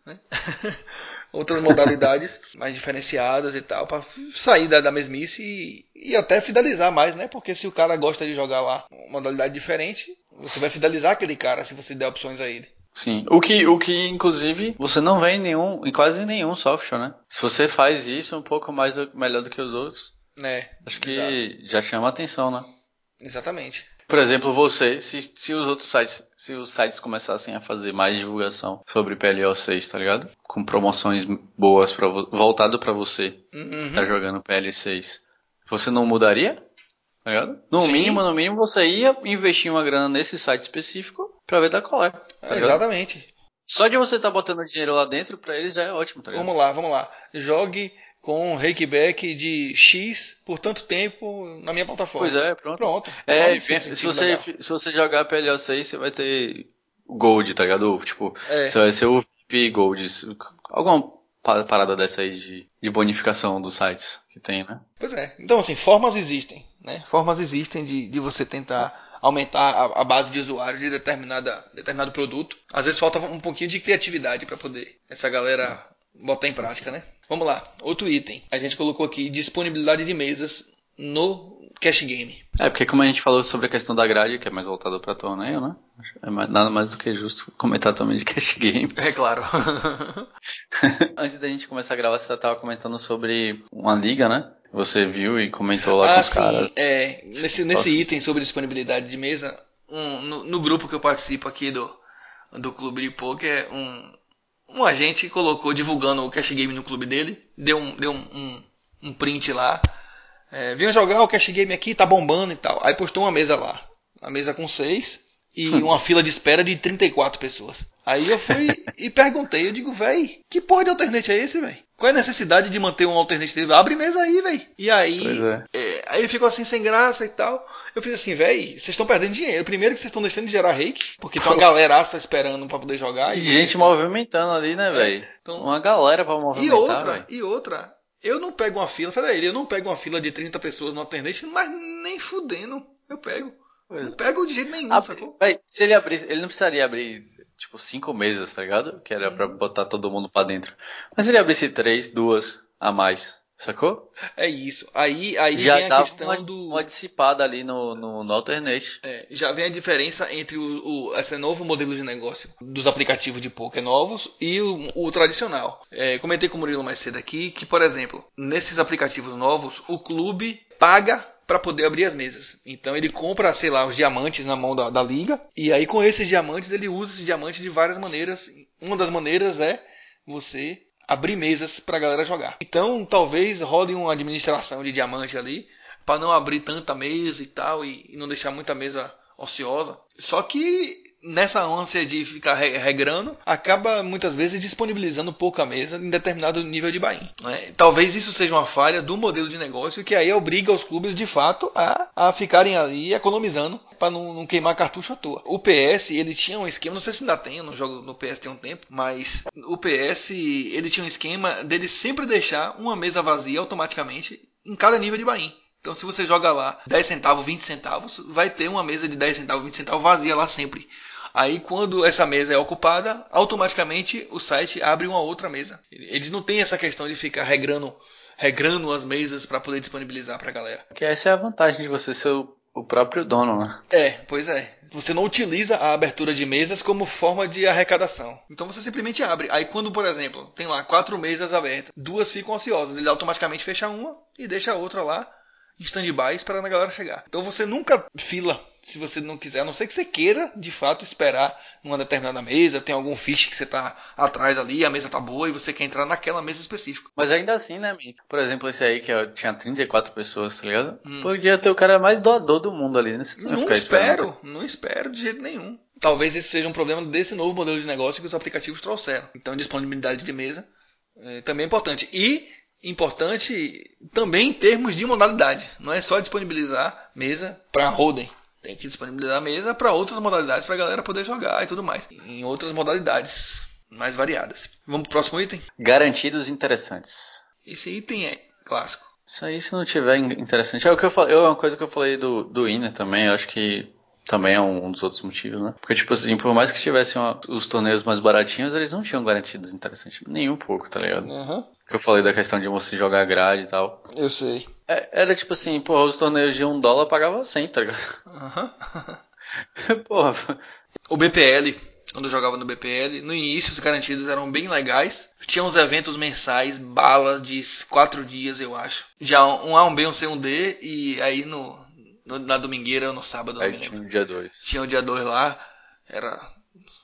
Né? outras modalidades mais diferenciadas e tal, para sair da, da mesmice e, e, até fidelizar mais, né? Porque se o cara gosta de jogar lá uma modalidade diferente, você vai fidelizar aquele cara se você der opções a ele. Sim. O que, o que, inclusive, você não vê em nenhum, em quase nenhum software, né? Se você faz isso um pouco mais do, melhor do que os outros, é, acho que exato. já chama atenção, né? Exatamente. Por exemplo, você, se, se os outros sites, se os sites começassem a fazer mais divulgação sobre PLO 6, tá ligado? Com promoções boas para voltado para você uhum. que tá jogando PL6, você não mudaria? Tá ligado? No Sim. mínimo, no mínimo, você ia investir uma grana nesse site específico pra ver da qual é. Tá é exatamente. Só de você estar tá botando dinheiro lá dentro, pra eles já é ótimo, tá ligado? Vamos lá, vamos lá. Jogue com um rakeback de X por tanto tempo na minha plataforma. Pois é, pronto. Pronto. É, se, você, se você jogar PLO6, você vai ter Gold, tá ligado? Tipo, é. você vai ser o VIP Gold. Alguma parada dessa aí de, de bonificação dos sites que tem, né? Pois é. Então, assim, formas existem, né? Formas existem de, de você tentar aumentar a, a, base de usuário de determinada, determinado produto. Às vezes falta um pouquinho de criatividade para poder essa galera botar em prática, né? Vamos lá, outro item. A gente colocou aqui disponibilidade de mesas no cash game. É, porque como a gente falou sobre a questão da grade, que é mais voltada para torneio, né? É mais, nada mais do que justo comentar também de cash game. É claro. Antes da gente começar a gravar, você estava comentando sobre uma liga, né? Você viu e comentou lá ah, com os sim. caras. É, nesse, nesse item sobre disponibilidade de mesa, um, no, no, grupo que eu participo aqui do, do clube de poker, um, um agente colocou divulgando o cash game no clube dele, deu um, deu um, um, um print lá. É, Venham jogar o cash game aqui, tá bombando e tal. Aí postou uma mesa lá. Uma mesa com seis e hum. uma fila de espera de 34 pessoas. Aí eu fui e perguntei, eu digo, véi, que porra de alternate é esse, véi? Qual é a necessidade de manter um alternate dele? Abre mesa aí, véi. E aí, é. É, aí ele ficou assim, sem graça e tal. Eu fiz assim, véi, vocês estão perdendo dinheiro. Primeiro que vocês estão deixando de gerar reiki, porque tem uma galeraça esperando para poder jogar. E gente movimentando ali, né, véi? É, então, uma galera pra movimentar, E outra, e outra. Eu não pego uma fila, falei ele, eu não pego uma fila de 30 pessoas no alternate, mas nem fudendo eu pego. Pois. Não pego de jeito nenhum, sacou? Véi, se ele abrisse, ele não precisaria abrir tipo, cinco mesas, tá ligado? Que era pra uhum. botar todo mundo pra dentro. Mas se ele abrisse três, duas a mais, sacou? É isso. Aí, aí já vem a questão uma, do. Uma dissipada ali no, no, no alternate. É, já vem a diferença entre o, o, esse novo modelo de negócio dos aplicativos de poker novos e o, o tradicional. É, comentei com o Murilo mais cedo aqui que, por exemplo, nesses aplicativos novos, o clube paga para poder abrir as mesas. Então ele compra, sei lá, os diamantes na mão da, da liga e aí com esses diamantes ele usa esses diamantes de várias maneiras. Uma das maneiras é você abrir mesas para a galera jogar. Então talvez role uma administração de diamante ali para não abrir tanta mesa e tal e, e não deixar muita mesa ociosa. Só que nessa ânsia de ficar regrando, acaba muitas vezes disponibilizando pouca mesa em determinado nível de buy né? Talvez isso seja uma falha do modelo de negócio que aí obriga os clubes de fato a, a ficarem ali economizando para não, não, queimar cartucho à toa. O PS ele tinha um esquema, não sei se ainda tem, eu não jogo no PS tem um tempo, mas o PS ele tinha um esquema dele sempre deixar uma mesa vazia automaticamente em cada nível de buy então, se você joga lá 10 centavos, 20 centavos, vai ter uma mesa de 10 centavos, 20 centavos vazia lá sempre. Aí, quando essa mesa é ocupada, automaticamente o site abre uma outra mesa. Eles não têm essa questão de ficar regrando, regrando as mesas para poder disponibilizar para a galera. Que essa é a vantagem de você ser o próprio dono, né? É, pois é. Você não utiliza a abertura de mesas como forma de arrecadação. Então você simplesmente abre. Aí quando, por exemplo, tem lá quatro mesas abertas, duas ficam ociosas, ele automaticamente fecha uma e deixa a outra lá em stand-by esperando a galera chegar. Então você nunca fila se você não quiser, a não ser que você queira de fato esperar numa determinada mesa, tem algum fiche que você tá atrás ali, a mesa tá boa e você quer entrar naquela mesa específica. Mas ainda assim, né, Mick? Por exemplo, esse aí que tinha 34 pessoas, tá ligado? Hum. Podia ter o cara mais doador do mundo ali, né? Não, não espero, não espero de jeito nenhum. Talvez isso seja um problema desse novo modelo de negócio que os aplicativos trouxeram. Então, disponibilidade de mesa é, também é importante. E importante também em termos de modalidade. Não é só disponibilizar mesa para holding. Tem que disponibilizar a mesa para outras modalidades para a galera poder jogar e tudo mais. Em outras modalidades mais variadas. Vamos pro próximo item? Garantidos interessantes. Esse item é clássico. Isso aí, se não tiver interessante. É o que eu falei, é uma coisa que eu falei do, do Inner também, eu acho que também é um, dos outros motivos, né? Porque, tipo assim, por mais que tivessem uma, os torneios mais baratinhos, eles não tinham garantidos interessantes nem um pouco, tá ligado? Uhum. Que eu falei da questão de você jogar grade e tal. Eu sei. É, era tipo assim, porra, os torneios de um dólar pagava 100, tá ligado? Uhum. porra. O BPL, quando eu jogava no BPL, no início os garantidos eram bem legais. Tinha uns eventos mensais, bala de 4 dias, eu acho. Já um A, um B, um C, um D, e aí no, no na domingueira ou no sábado, Aí não tinha o dia 2. Tinha o dia 2 lá, era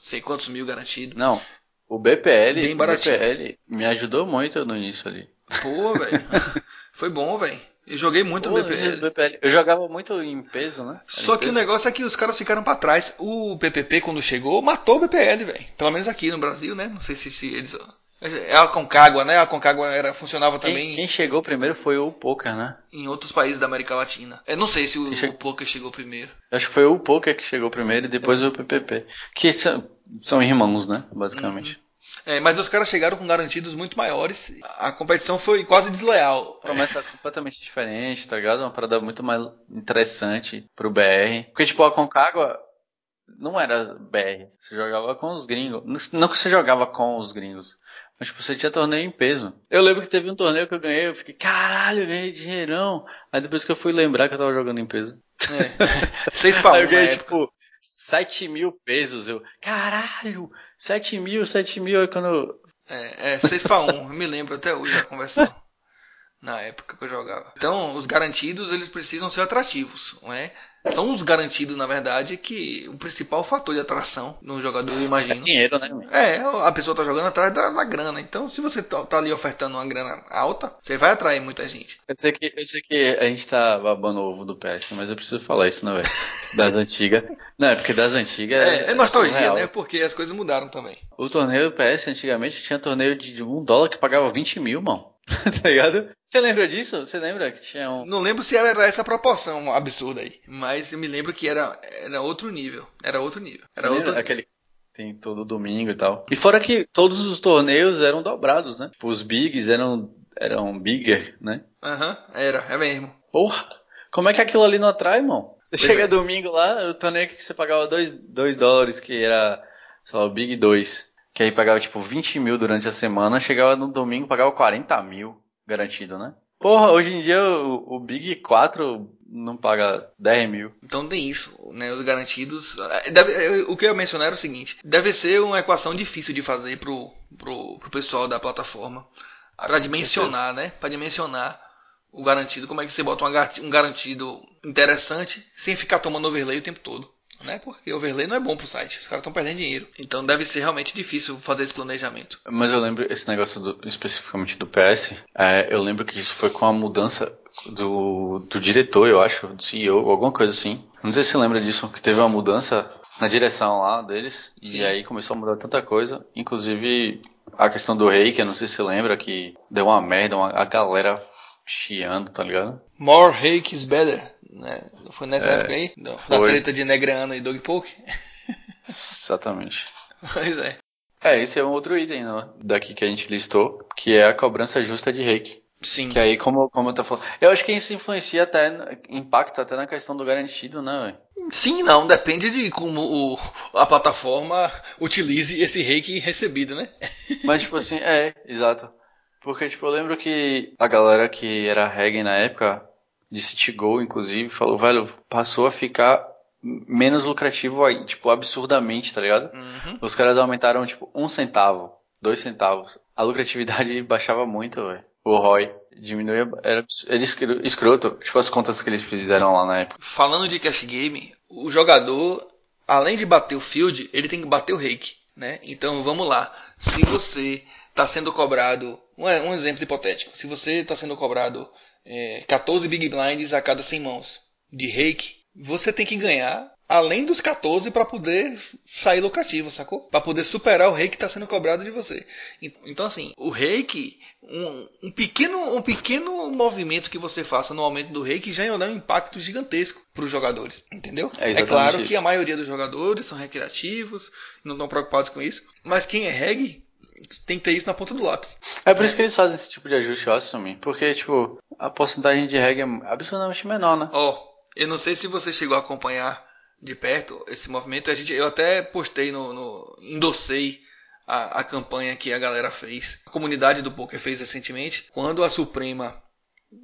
sei quantos mil garantido. Não, o BPL, Bem o baratinho. BPL me ajudou muito no início ali. Pô, velho. Foi bom, velho. Eu joguei muito Pô, no BPL. BPL. Eu jogava muito em peso, né? Era Só que o peso. negócio é que os caras ficaram pra trás. O PPP, quando chegou, matou o BPL, velho. Pelo menos aqui no Brasil, né? Não sei se, se eles. É a Concagua, né? A Concagua era, funcionava também Quem, quem chegou primeiro foi o Poker, né? em outros países da América Latina. Eu não sei se o, Quem che- o Poker chegou primeiro. Eu Acho que foi o Poker que chegou primeiro e depois o PPP. Que são, são irmãos, né? Basicamente. É, mas os caras chegaram com garantidos muito maiores. A competição foi quase desleal. Promessa completamente diferente, tá ligado? Uma parada muito mais interessante pro BR. Porque, tipo, a Concagua não era BR. Você jogava com os gringos. Não que você jogava com os gringos. Mas, tipo, você tinha torneio em peso. Eu lembro que teve um torneio que eu ganhei, eu fiquei, caralho, eu ganhei dinheirão. Aí depois que eu fui lembrar que eu tava jogando em peso. É. Seis pra um Aí eu ganhei, tipo, 7 mil pesos. Eu, caralho, 7 mil, 7 mil. Aí quando eu- É, é 6 para 1, eu me lembro até hoje da conversão. Na época que eu jogava. Então, os garantidos, eles precisam ser atrativos, não é? São os garantidos, na verdade, que o principal fator de atração no jogador, eu É imagino. dinheiro, né? É, a pessoa tá jogando atrás da, da grana. Então, se você tá, tá ali ofertando uma grana alta, você vai atrair muita gente. Eu sei, que, eu sei que a gente tá babando o ovo do PS, mas eu preciso falar isso, né, velho? Das antigas. Não, é porque das antigas. É, é nostalgia, surreal. né? Porque as coisas mudaram também. O torneio do PS antigamente tinha torneio de, de um dólar que pagava 20 mil, mano. tá ligado? Você lembra disso? Você lembra que tinha um. Não lembro se era essa proporção absurda aí. Mas eu me lembro que era, era outro nível. Era outro nível. Era Você outro aquele. Tem todo domingo e tal. E fora que todos os torneios eram dobrados, né? Tipo, os bigs eram, eram bigger, né? Aham, era, é mesmo. Porra! Como é que aquilo ali não atrai, irmão? Você Pois chega é. domingo lá, o torneio que você pagava 2 dólares, que era, sei lá, o Big 2, que aí pagava tipo 20 mil durante a semana, chegava no domingo pagava 40 mil garantido, né? Porra, hoje em dia o, o Big 4 não paga 10 mil. Então tem isso, né? Os garantidos. eh, deve- eh, o que eu mencionar era o seguinte: deve ser uma equação difícil de fazer pro, pro, pro pessoal da plataforma. Com dimensionar, né? Pra dimensionar o garantido. Como é que você bota um garantido interessante sem ficar tomando overlay o tempo todo? Né? Porque overlay não é bom pro site. Os caras estão perdendo dinheiro. Então deve ser realmente difícil fazer esse planejamento. Mas eu lembro esse negócio do- especificamente do PS. é, eu lembro que isso foi com a mudança do, do diretor, eu acho, do CEO, alguma coisa assim. Não sei se você lembra disso, que teve uma mudança na direção lá deles. Sim. E aí começou a mudar tanta coisa. Inclusive a questão do rei, que eu não sei se você lembra, que deu uma merda, uma, a galera chiando, tá ligado? More hake is better. Né? Foi nessa É, época aí? Da foi. treta de Negreano e Dog Poke? Exatamente. Pois é. É, esse é um outro item né, daqui que a gente listou, que é a cobrança justa de reiki. Sim. Que aí, como, como eu tô falando. Eu acho que isso influencia até, impacta até na questão do garantido, né, velho? Sim, não, depende de como o, a plataforma utilize esse reiki recebido, né? Mas, tipo assim, é, exato. Porque, tipo, eu lembro que a galera que era reggae na época, de City Go, inclusive, falou, velho, passou a ficar menos lucrativo aí, tipo, absurdamente, tá ligado? Uhum. Os caras aumentaram, tipo, um centavo, dois centavos. A lucratividade baixava muito, velho. O ROI diminuía, era, era escro- escroto, tipo, as contas que eles fizeram lá na época. Falando de cash game, o jogador, além de bater o field, ele tem que bater o reiki, né? Então vamos lá. Se você está sendo cobrado, um, um exemplo hipotético, se você está sendo cobrado é, 14 big blinds a cada 100 mãos de reiki, você tem que ganhar além dos 14 para poder sair lucrativo, sacou? Para poder superar o rei que está sendo cobrado de você. Então assim, o reiki, um, um, pequeno um pequeno movimento que você faça no aumento do reiki já ia dar um impacto gigantesco para os jogadores, entendeu? É, é claro isso. que a maioria dos jogadores são recreativos, não estão preocupados com isso, mas quem é reg tem que ter isso na ponta do lápis. É por isso que eles fazem esse tipo de ajuste, eu acho também. Porque, tipo, a porcentagem de reg é absurdamente menor, né? Ó, oh, eu não sei se você chegou a acompanhar de perto esse movimento. A gente, eu até postei no, no endossei a, a campanha que a galera fez, a comunidade do poker fez recentemente, quando a Suprema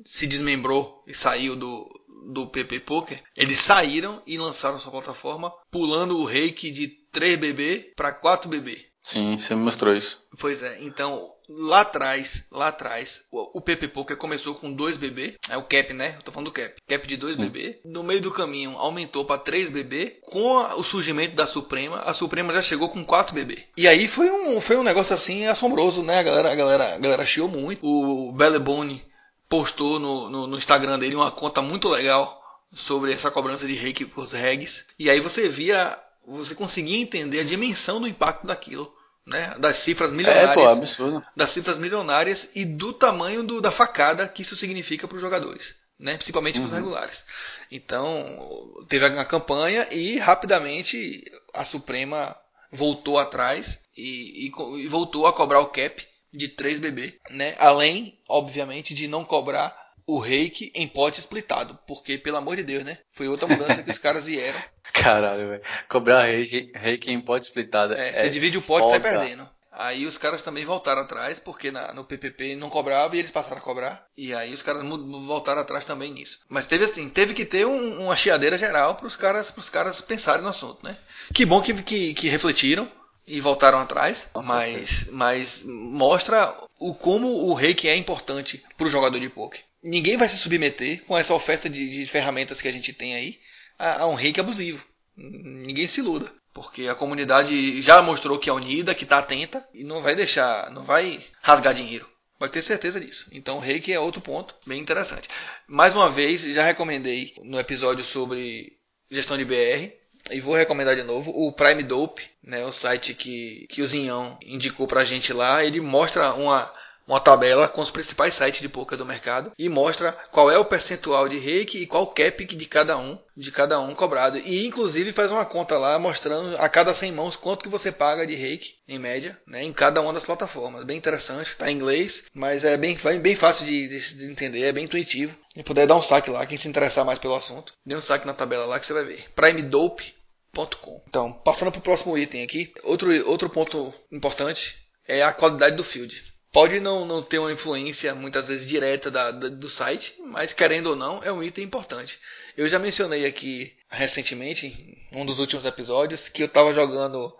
se desmembrou e saiu do, do PP Poker, eles saíram e lançaram sua plataforma, pulando o reiki de 3BB para 4BB. Sim, você me mostrou isso. Pois é, então lá atrás, lá atrás, o, o PP Poker começou com 2 BB, é o cap, né? Eu tô falando do cap. Cap de 2 BB. No meio do caminho aumentou para 3 BB. Com a, o surgimento da Suprema, a Suprema já chegou com 4 BB. E aí foi um, foi um negócio assim assombroso, né? A galera, a galera, a galera chiou muito. O Bellebone postou no, no, no Instagram dele uma conta muito legal sobre essa cobrança de reiki por regs. E aí você via, você conseguia entender a dimensão do impacto daquilo né, das cifras milionárias, é, pô, absurdo. das cifras milionárias e do tamanho do, da facada que isso significa para os jogadores, né, principalmente uhum. para os regulares. Então teve a campanha e rapidamente a Suprema voltou atrás e, e, e voltou a cobrar o cap de 3 BB, né? Além, obviamente, de não cobrar o reiki em pote splitado. Porque, pelo amor de Deus, né? Foi outra mudança que os caras vieram. Caralho, velho. Cobrar reiki, reiki em pote splitado. É, você divide o pote e sai perdendo. Aí os caras também voltaram atrás, porque na, no PPP não cobrava e eles passaram a cobrar. E aí os caras voltaram atrás também nisso. Mas teve assim, teve que ter um, uma chiadeira geral para os caras, pros caras pensarem no assunto, né? Que bom que, que, que refletiram e voltaram atrás, mas, mas mostra o como o reiki é importante para o jogador de poker ninguém vai se submeter com essa oferta de, de ferramentas que a gente tem aí a, a, um reiki abusivo. Ninguém se iluda. Porque a comunidade já mostrou que é unida, que está atenta e não vai deixar, não vai rasgar dinheiro. Pode ter certeza disso. Então reiki é outro ponto bem interessante. Mais uma vez, já recomendei no episódio sobre gestão de BR. E vou recomendar de novo o Prime Dope, né, o site que, que o Zinhão indicou pra gente lá. Ele mostra uma uma tabela com os principais sites de poker do mercado e mostra qual é o percentual de reiki e qual cap de cada um, de cada um cobrado. E inclusive faz uma conta lá mostrando a cada 100 mãos quanto que você paga de reiki em média, né, em cada uma das plataformas. Bem interessante, está em inglês, mas é bem, bem fácil de, de, de entender, é bem intuitivo. E puder dar um saque lá, quem se interessar mais pelo assunto, dê um saque na tabela lá que você vai ver. primedope.com. Então, passando para o próximo item aqui, outro, outro ponto importante é a qualidade do field pode não, não ter uma influência muitas vezes direta da, da, do site, mas querendo ou não, é um item importante. Eu já mencionei aqui recentemente, em um dos últimos episódios, que eu estava jogando,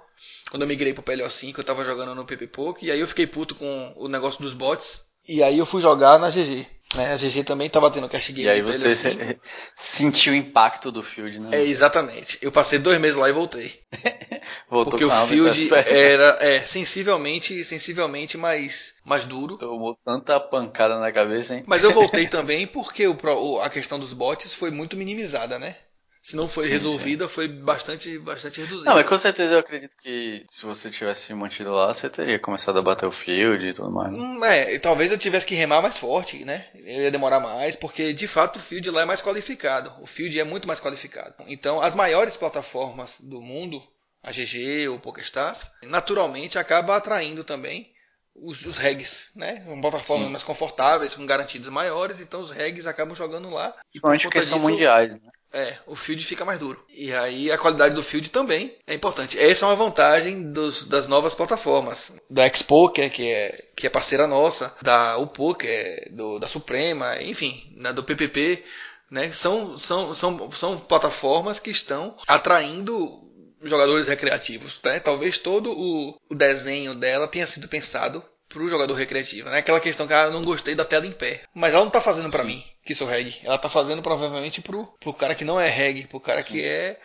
quando eu migrei pro PLO5, eu estava jogando no PPPoke, e aí eu fiquei puto com o negócio dos bots, e aí eu fui jogar na GG. Né? A GG também estava tendo cash game. E aí você se, sentiu o impacto do field, né? É, exatamente. Eu passei dois meses lá e voltei. Voltou Porque o field era é, sensivelmente, sensivelmente mais, mais duro. Tomou tanta pancada na cabeça, hein? Mas eu voltei também porque o, a questão dos bots foi muito minimizada, né? Se não foi sim, resolvida, sim. foi bastante, bastante reduzida. Não, mas com certeza eu acredito que se você tivesse mantido lá, você teria começado a bater o field e tudo mais. Né? Hum, é, talvez eu tivesse que remar mais forte, né? Eu ia demorar mais, porque de fato o field lá é mais qualificado. O field é muito mais qualificado. Então, as maiores plataformas do mundo, a GG ou PokerStars, naturalmente acaba atraindo também os, os regs, né? Uma plataforma mais confortáveis, com garantidos maiores, então os regs acabam jogando lá. E Principalmente porque disso, são mundiais, né? É, o field fica mais duro. E aí a qualidade do field também é importante. Essa é uma vantagem dos, das novas plataformas. Da Xpoker, que é, que é parceira nossa, da Upoker, do, da Suprema, enfim, do PPP. Né, são, são, são, são plataformas que estão atraindo jogadores recreativos. Né? Talvez todo o, o desenho dela tenha sido pensado pro jogador recreativo, né? Aquela questão que ah, eu não gostei da tela em pé. Mas ela não tá fazendo para mim, que sou reg. Ela tá fazendo provavelmente pro, pro cara que não é reg, pro cara Sim. que é,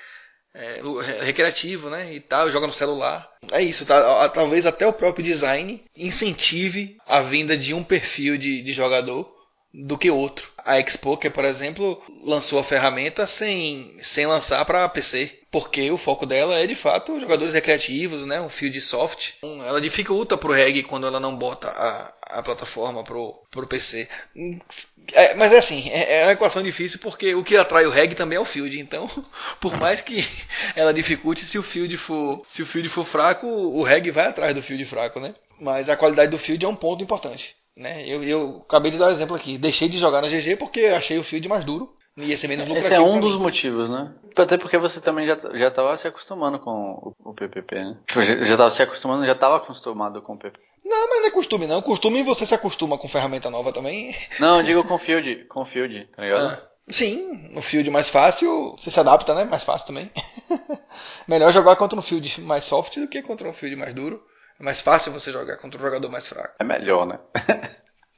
é, recreativo, né? E tal, joga no celular. É isso, tá? Talvez até o próprio design incentive a vinda de um perfil de, de jogador do que outro. A Xpoker, por exemplo, lançou a ferramenta sem, sem lançar para PC, porque o foco dela é de fato jogadores recreativos, né, um field soft. Ela dificulta pro reg quando ela não bota a, a plataforma pro, pro PC. É, mas é assim, é, é uma equação difícil porque o que atrai o reg também é o field. Então, por mais que ela dificulte, se o field for, se o field for fraco, o reg vai atrás do field fraco, né? Mas a qualidade do field é um ponto importante. Né? Eu, eu acabei de dar um exemplo aqui. Deixei de jogar na GG porque achei o field mais duro. E ia ser menos lucrativo. Esse é um dos mim. motivos, né? Até porque você também já, já tava se acostumando com o, o PPP, né? Tipo, já, já tava se acostumando, já tava acostumado com o PPP. Não, mas não é costume não. Costume você se acostuma com ferramenta nova também. Não, eu digo com field, com field, tá ligado? Ah, sim, no field mais fácil, você se adapta, né? Mais fácil também. Melhor jogar contra um field mais soft do que contra um field mais duro. É mais fácil você jogar contra um jogador mais fraco. É melhor, né?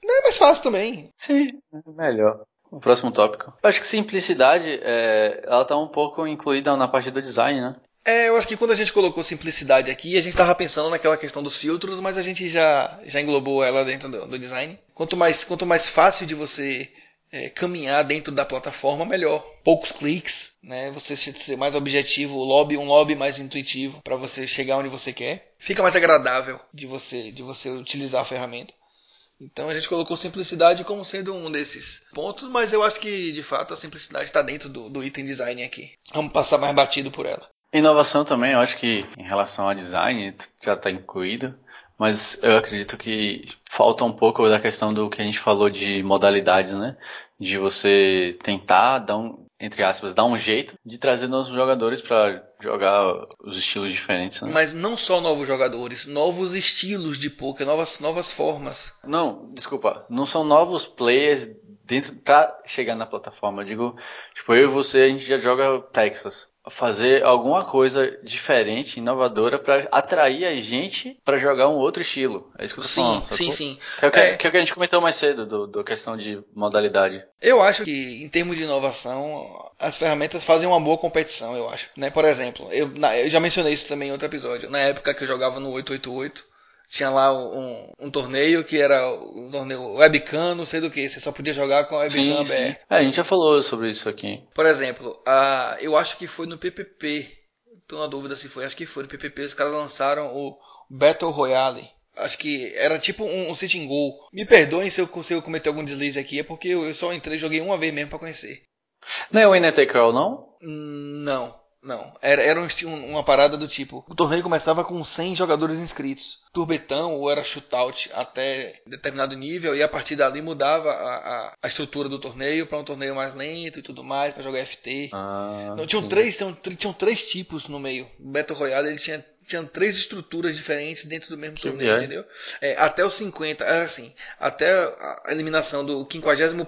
Não, é mais fácil também. Sim, é melhor. O próximo tópico. Eu acho que simplicidade, é, ela tá um pouco incluída na parte do design, né? É, eu acho que quando a gente colocou simplicidade aqui, a gente estava pensando naquela questão dos filtros, mas a gente já, já englobou ela dentro do, do design. Quanto mais, quanto mais fácil de você é, caminhar dentro da plataforma, melhor. Poucos cliques, né? Você ser mais objetivo, lobby, um lobby mais intuitivo para você chegar onde você quer. Fica mais agradável de você, de você utilizar a ferramenta. Então a gente colocou simplicidade como sendo um desses pontos, mas eu acho que de fato a simplicidade está dentro do, do item design aqui. Vamos passar mais batido por ela. Inovação também, eu acho que em relação a design já está incluído. Mas eu acredito que falta um pouco da questão do que a gente falou de modalidades, né? De você tentar dar um, entre aspas, dar um jeito de trazer novos jogadores para jogar os estilos diferentes. Né? Mas não só novos jogadores, novos estilos de poker, novas, novas formas. Não, desculpa, não são novos players dentro para chegar na plataforma. Eu digo, tipo, eu e você a gente já joga Texas fazer alguma coisa diferente, inovadora para atrair a gente para jogar um outro estilo. É isso que eu tô sim, falando. Sim, sim, que é, é, que é o que a gente comentou mais cedo do, do questão de modalidade. Eu acho que em termos de inovação, as ferramentas fazem uma boa competição, eu acho. Né? Por exemplo, eu, eu já mencionei isso também em outro episódio. Na época que eu jogava no 888, tinha lá um, um, torneio que era um torneio webcam, não sei do que, você só podia jogar com a webcam sim, aberta. Sim. É, a gente já falou sobre isso aqui. Por exemplo, a, eu acho que foi no PPP, tô na dúvida se foi, acho que foi no PPP, os caras lançaram o Battle Royale. Acho que era tipo um, um sitting goal. Me perdoem se eu, se eu cometer algum deslize aqui, é porque eu, eu só entrei joguei uma vez mesmo para conhecer. Não é o Inetecrawl, não? Não. Não, era, era um, uma parada do tipo: o torneio começava com 100 jogadores inscritos, turbetão ou era shootout até determinado nível, e a partir dali mudava a, a, a estrutura do torneio para um torneio mais lento e tudo mais, para jogar FT. Ah, então, tinham, três, tinham, tinham três tipos no meio. O Battle Royale ele tinha tinham três estruturas diferentes dentro do mesmo que torneio, é. entendeu? É, até os 50, assim, até a eliminação do 51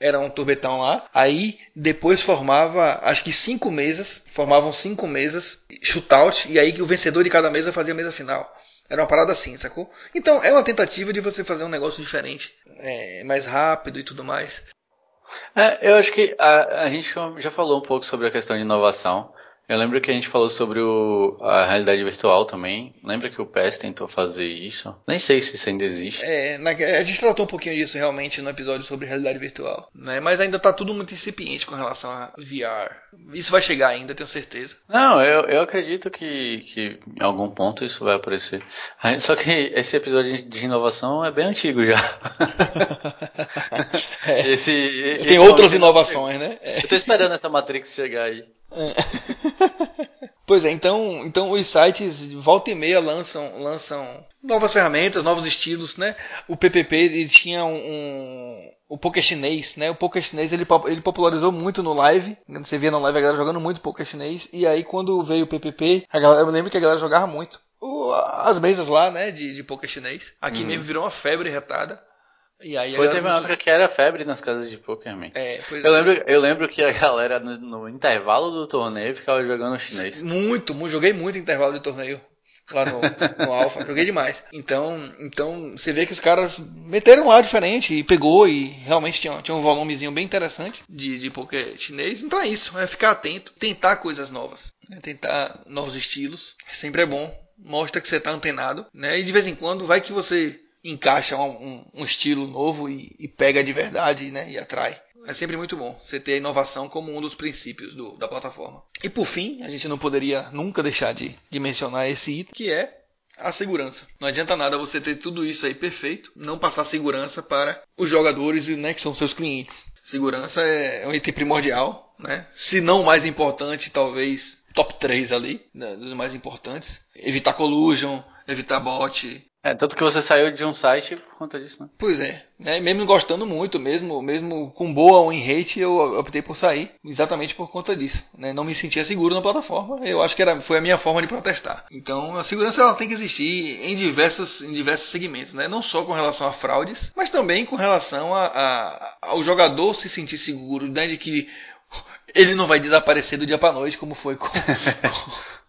era um turbetão lá. Aí depois formava, acho que cinco mesas, formavam cinco mesas, shootout, e aí o vencedor de cada mesa fazia a mesa final. Era uma parada assim, sacou? Então é uma tentativa de você fazer um negócio diferente, é, mais rápido e tudo mais. É, eu acho que a, a gente já falou um pouco sobre a questão de inovação. Eu lembro que a gente falou sobre o, a realidade virtual também. Lembra que o PES tentou fazer isso? Nem sei se isso ainda existe. É, na, a gente tratou um pouquinho disso realmente no episódio sobre realidade virtual. Né? Mas ainda tá tudo muito incipiente com relação a VR. Isso vai chegar ainda, tenho certeza. Não, eu, eu acredito que, que em algum ponto isso vai aparecer. Só que esse episódio de inovação é bem antigo já. é. esse, Tem outras inovações, né? Eu tô esperando essa Matrix chegar aí. É. pois é, então, então os sites volta e meia lançam, lançam novas ferramentas, novos estilos, né? O PPP ele tinha um, um o poker chinês, né? O poker chinês ele, ele popularizou muito no live. Você via no live a galera jogando muito poker chinês. E aí quando veio o PPP, a galera, eu lembro que a galera jogava muito. O, as mesas lá, né? De, de poker chinês. Aqui uhum. mesmo virou uma febre retada. E aí Foi, teve uma época que era febre nas casas de poker, man. É, eu, é. lembro, eu lembro que a galera no, no, intervalo do torneio ficava jogando chinês. Muito, joguei muito intervalo de torneio lá no, no Alpha, joguei demais. Então, então você vê que os caras meteram lá diferente e pegou e realmente tinha, tinha um volumezinho bem interessante de, de poker chinês. Então é isso, é ficar atento, tentar coisas novas, né? tentar novos estilos, sempre é bom. Mostra que você está antenado, né? E de vez em quando vai que você encaixa um, um, um estilo novo e, e, pega de verdade, né? E atrai. É sempre muito bom você ter a inovação como um dos princípios do, da plataforma. E por fim, a gente não poderia nunca deixar de, de mencionar esse item, que é a segurança. Não adianta nada você ter tudo isso aí perfeito, não passar segurança para os jogadores, né, que são seus clientes. Segurança é um item primordial, né? Se não mais importante, talvez top 3 ali, né, dos mais importantes. Evitar collusion, evitar bot, é, tanto que você saiu de um site por conta disso, né? Pois é. Né? Mesmo gostando muito, mesmo, mesmo com boa ou em hate, eu optei por sair exatamente por conta disso. Né? Não me sentia seguro na plataforma. Eu acho que era, foi a minha forma de protestar. Então a segurança ela tem que existir em diversos, em diversos segmentos, né? Não só com relação a fraudes, mas também com relação a, a ao jogador se sentir seguro, né? De que ele não vai desaparecer do dia para noite, como foi com,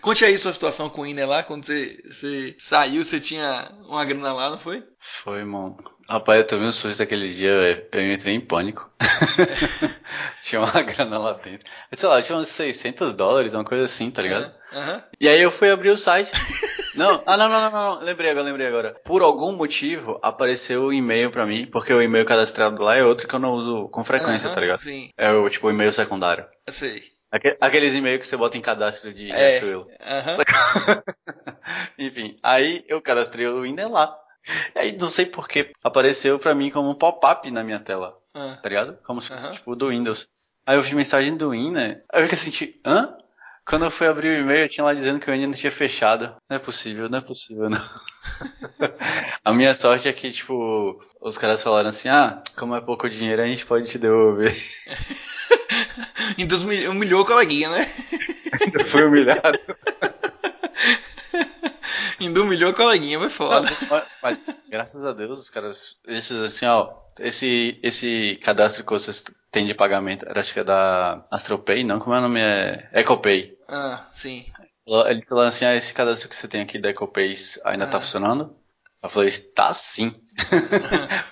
Conte aí sua situação com o Iner lá, quando você, você saiu, você tinha uma grana lá, não foi? Foi, mano. Rapaz, eu tomei um susto aquele dia, véio. eu entrei em pânico. tinha uma grana lá dentro. Sei lá, tinha uns 600 dólares, uma coisa assim, tá ligado? Uhum. E aí eu fui abrir o site. não, ah, não, não, não, não, lembrei agora, lembrei agora. Por algum motivo, apareceu o um e-mail pra mim, porque o e-mail cadastrado lá é outro que eu não uso com frequência, uhum, tá ligado? Sim. É o, tipo, o e-mail secundário. Sei. Aqueles e-mails que você bota em cadastro de é. Uhum. Enfim, aí eu cadastrei o Windows lá. E aí não sei porque apareceu pra mim como um pop-up na minha tela. Uhum. Tá ligado? Como se fosse uhum. tipo do Windows. Aí eu vi mensagem do Windows. Aí eu fiquei assim, hã? Quando eu fui abrir o e-mail, eu tinha lá dizendo que o Windows não tinha fechado. Não é possível, não é possível, não. a minha sorte é que, tipo, os caras falaram assim, ah, como é pouco dinheiro, a gente pode te devolver. Ainda humilhou o coleguinha, né? Ainda foi humilhado. Ainda humilhou o coleguinha, foi foda. Mas, mas, graças a Deus, os caras. Eles fizeram assim, ó. Esse, esse cadastro que vocês têm de pagamento, acho que é da AstroPay, não? Como é o nome? É EcoPay. Ah, sim. Eles falaram assim, ah, esse cadastro que você tem aqui da EcoPay ainda tá ah. tá funcionando? Eu falei, tá sim.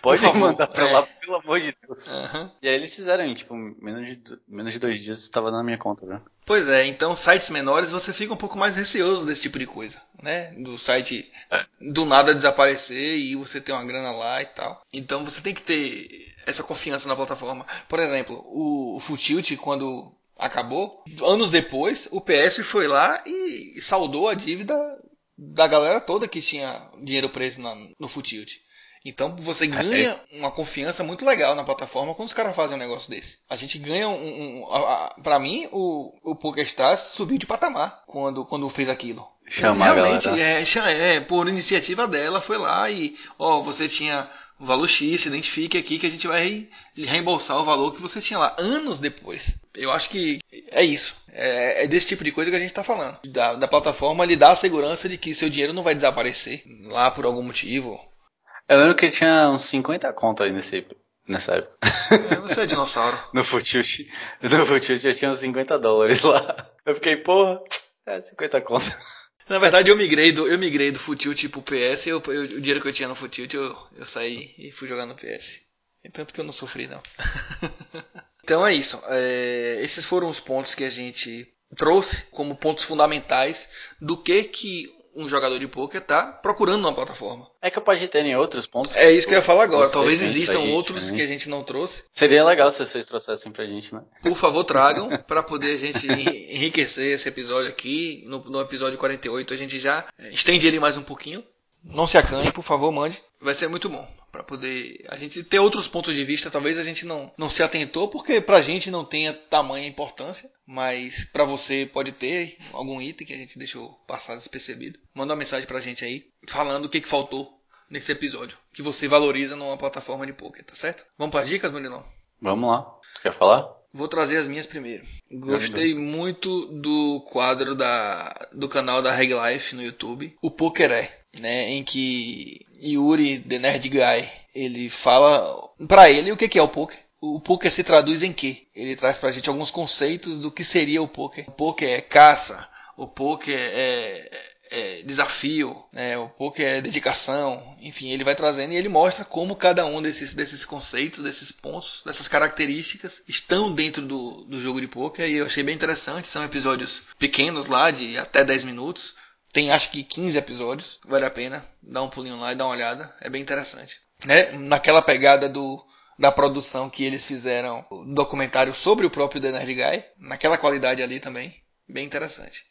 Pode mandar pra é. lá, pelo amor de Deus. Uhum. E aí eles fizeram, hein, tipo, menos de, menos de dois dias estava na minha conta, né? Pois é, então sites menores você fica um pouco mais receoso desse tipo de coisa, né? Do site é. do nada desaparecer e você ter uma grana lá e tal. Então você tem que ter essa confiança na plataforma. Por exemplo, o, o Futilt, quando acabou, anos depois, o PS foi lá e saudou a dívida da galera toda que tinha dinheiro preso na, no Futilt. Então você ganha uma confiança muito legal na plataforma quando os caras fazem um negócio desse. A gente ganha um. um para mim, o, o PokerStars subiu de patamar quando, quando fez aquilo. Chamar Realmente, é, é, por iniciativa dela, foi lá e, ó, você tinha o valor X, se identifique aqui que a gente vai reembolsar o valor que você tinha lá, anos depois. Eu acho que é isso. É, é desse tipo de coisa que a gente está falando. Da, da plataforma lhe dá a segurança de que seu dinheiro não vai desaparecer lá por algum motivo. Eu lembro que tinha uns 50 contas aí nesse, nessa época. É, você é dinossauro. no Futilt. No Futilt já tinha uns 50 dólares lá. Eu fiquei, porra, é 50 contas. Na verdade, eu migrei do, eu migrei do Futilt pro PS. Eu, eu, o dinheiro que eu tinha no Futilt, eu, eu saí e fui jogar no PS. Tanto que eu não sofri, não. então é isso. É, esses foram os pontos que a gente trouxe como pontos fundamentais do que que um jogador de poker está procurando uma plataforma. É capaz de terem outros pontos. É isso que eu ia falar agora. Talvez existam outros que a gente não trouxe. Seria legal se vocês trouxessem pra gente, né? Por favor, tragam para poder a gente enriquecer esse episódio aqui. No, no episódio 48 a gente já estende ele mais um pouquinho. Não se acanhe, por favor, mande. Vai ser muito bom para poder a gente ter outros pontos de vista. Talvez a gente não, não se atentou porque pra gente não tenha tamanha importância, mas para você pode ter algum item que a gente deixou passar despercebido. Manda uma mensagem pra gente aí falando o que, que faltou nesse episódio que você valoriza numa plataforma de poker, tá certo? Vamos para dicas, Murilão? Vamos lá. Tu quer falar? Vou trazer as minhas primeiro. Gostei muito do quadro da, do canal da Reg Life no YouTube, o Poker é né, em que Yuri, The Nerd Guy, ele fala para ele o que é o poker. O poker se traduz em quê? Ele traz pra gente alguns conceitos do que seria o poker. O poker é caça, o poker é, é desafio, né? o poker é dedicação, enfim, ele vai trazendo e ele mostra como cada um desses, desses conceitos, desses pontos, dessas características estão dentro do, do jogo de poker e eu achei bem interessante. São episódios pequenos lá, de até 10 minutos, Tem acho que 15 episódios. Vale a pena dar um pulinho lá e dar uma olhada. É bem interessante. Né? Naquela pegada do da produção que eles fizeram um documentário sobre o próprio The Nerd Guy, naquela qualidade ali também, bem interessante.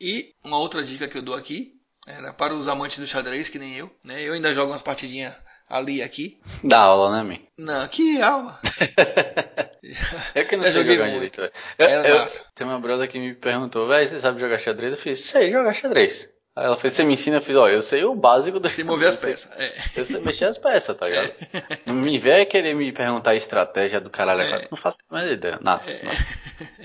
E uma outra dica que eu dou aqui era para os amantes do xadrez, que nem eu, né? Eu ainda jogo umas partidinhas ali e aqui. Dá aula, né, mim? Não, que aula. eu que não Eu sei jogar muito. direito, velho. Eu, É eu- massa. tem uma brother que me perguntou, velho, você sabe jogar xadrez? Eu fiz, sei jogar xadrez. Aí ela fez, você me ensina? Eu fiz, ó, eu sei o básico do Se mover as peças. É. Eu sei mexer as peças, tá ligado? Não me vier querer me perguntar a estratégia do caralho, É. não faço menor ideia, nada. nada.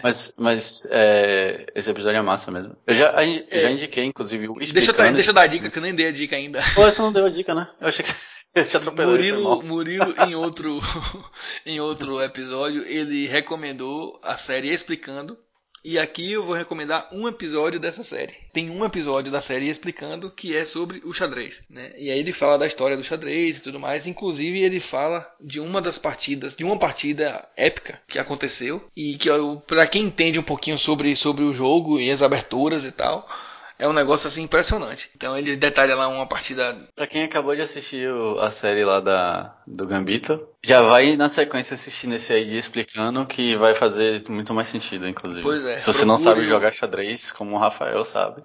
Mas, mas é, esse episódio é massa mesmo. Eu já, já indiquei, inclusive, o É. Deixa eu, deixa eu dar a dica, que eu nem dei a dica ainda. Pô, você não deu a dica, né? Eu achei que você te Murilo. Murilo em outro em outro episódio, ele recomendou a série explicando. E aqui eu vou recomendar um episódio dessa série. Tem um episódio da série explicando que é sobre o xadrez, né? E aí ele fala da história do xadrez e tudo mais. Inclusive ele fala de uma das partidas, de uma partida épica que aconteceu e que para quem entende um pouquinho sobre sobre o jogo e as aberturas e tal, é um negócio assim impressionante. Então ele detalha lá uma partida Pra quem acabou de assistir o- a série lá da, do Gambito, já vai na sequência assistindo esse aí de explicando que vai fazer muito mais sentido, inclusive. Pois é, Se você não procure sabe o- jogar xadrez, como o Rafael sabe.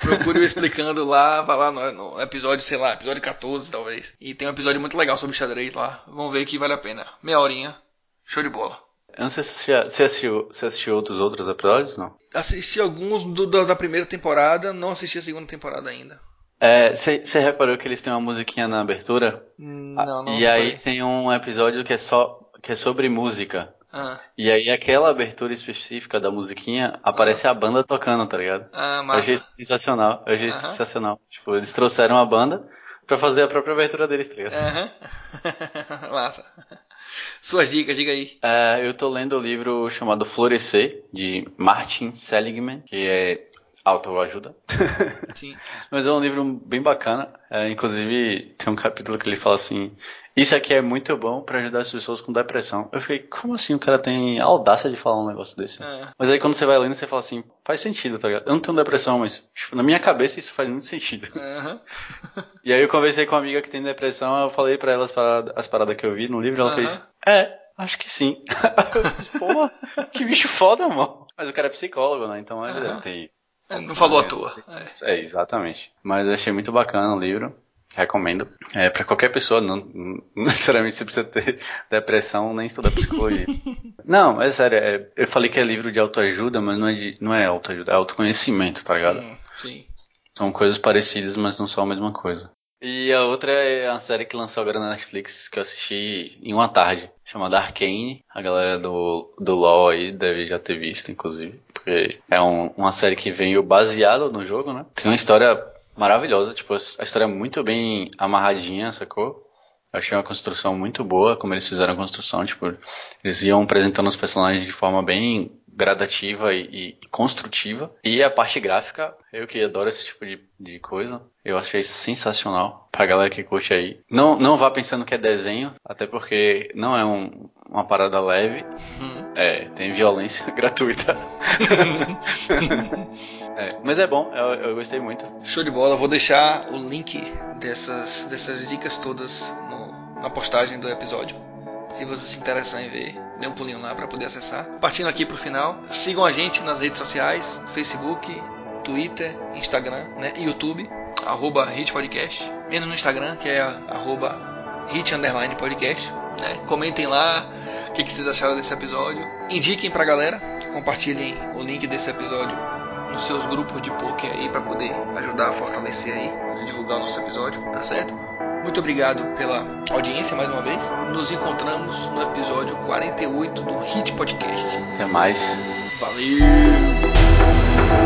Procure eu explicando lá, vai lá no, no episódio, sei lá, episódio 14 talvez. E tem um episódio muito legal sobre xadrez lá. Vamos ver que vale a pena. Meia horinha. Show de bola. Eu não sei se você, assistiu, assistiu outros outros episódios, não? Assisti alguns do- da da primeira temporada, não assisti a segunda temporada ainda. É, você reparou que eles têm uma musiquinha na abertura? Hum, Ah, Não, não. e aí reparei. tem um episódio que é só que é sobre música. Ah, E aí aquela abertura específica da musiquinha aparece a banda tocando, tá ligado? ah Eu massa. achei isso sensacional. Eu achei isso Aham. sensacional. Tipo, eles trouxeram a banda pra fazer a própria abertura deles, tá ligado? Aham. massa. Suas dicas, diga aí. É, eu tô lendo o livro chamado Florescer, de Martin Seligman, que é autoajuda. Sim. Mas é um livro bem bacana. É, inclusive, tem um capítulo que ele fala assim: Isso aqui é muito bom pra ajudar as pessoas com depressão. Eu fiquei, como assim o cara tem a audácia de falar um negócio desse? Ah, Mas aí quando você vai lendo, você fala assim: faz sentido, tá ligado? Eu não tenho depressão, mas tipo, na minha cabeça isso faz muito sentido. aham. E aí eu conversei com uma amiga que tem depressão, eu falei pra ela as paradas, as paradas que eu vi no livro, ela Aham. fez, é, acho que sim. eu fiz, Porra, que bicho foda, mano. Mas o cara é psicólogo, né? Então ele Aham. deve ter. Não falou à toa. É. É, exatamente. Mas achei muito bacana o livro. Recomendo. É, pra qualquer pessoa, não, não necessariamente você precisa ter depressão nem estudar psicologia. não, é sério, é- eu falei que é livro de autoajuda, mas não é, de, não é autoajuda, é autoconhecimento, tá ligado? Hum, sim. São coisas parecidas, mas não são a mesma coisa. E a outra é a série que lançou agora na Netflix, que eu assisti em uma tarde, chamada Arcane. A galera do, do LoL aí deve já ter visto, inclusive. Porque é um- uma série que veio baseada no jogo, né? Tem uma história maravilhosa, tipo, a história é muito bem amarradinha, sacou? Eu achei uma construção muito boa, como eles fizeram a construção, tipo, eles iam apresentando os personagens de forma bem gradativa e, e construtiva. E a parte gráfica, eu que adoro esse tipo de, de coisa, eu achei sensacional pra galera que curte aí. Não, não vá pensando que é desenho, até porque não é um- uma parada leve. Hum. É, tem violência gratuita. É, mas é bom, eu, eu gostei muito. Show de bola. Vou deixar o link dessas, dessas dicas todas no- na postagem do episódio. Se você se interessar em ver, dê um pulinho lá para poder acessar. Partindo aqui pro final, sigam a gente nas redes sociais, Facebook, Twitter, Instagram, né, YouTube, arroba Hit Podcast. Menos no Instagram, que é arroba Hit Underline Podcast. né. Comentem lá o que, que vocês acharam desse episódio. Indiquem pra galera, compartilhem o link desse episódio nos seus grupos de poker aí para poder ajudar a fortalecer aí, a divulgar o nosso episódio, tá certo? Muito obrigado pela audiência mais uma vez. Nos encontramos no episódio 48 do Hit Podcast. Até mais. Valeu!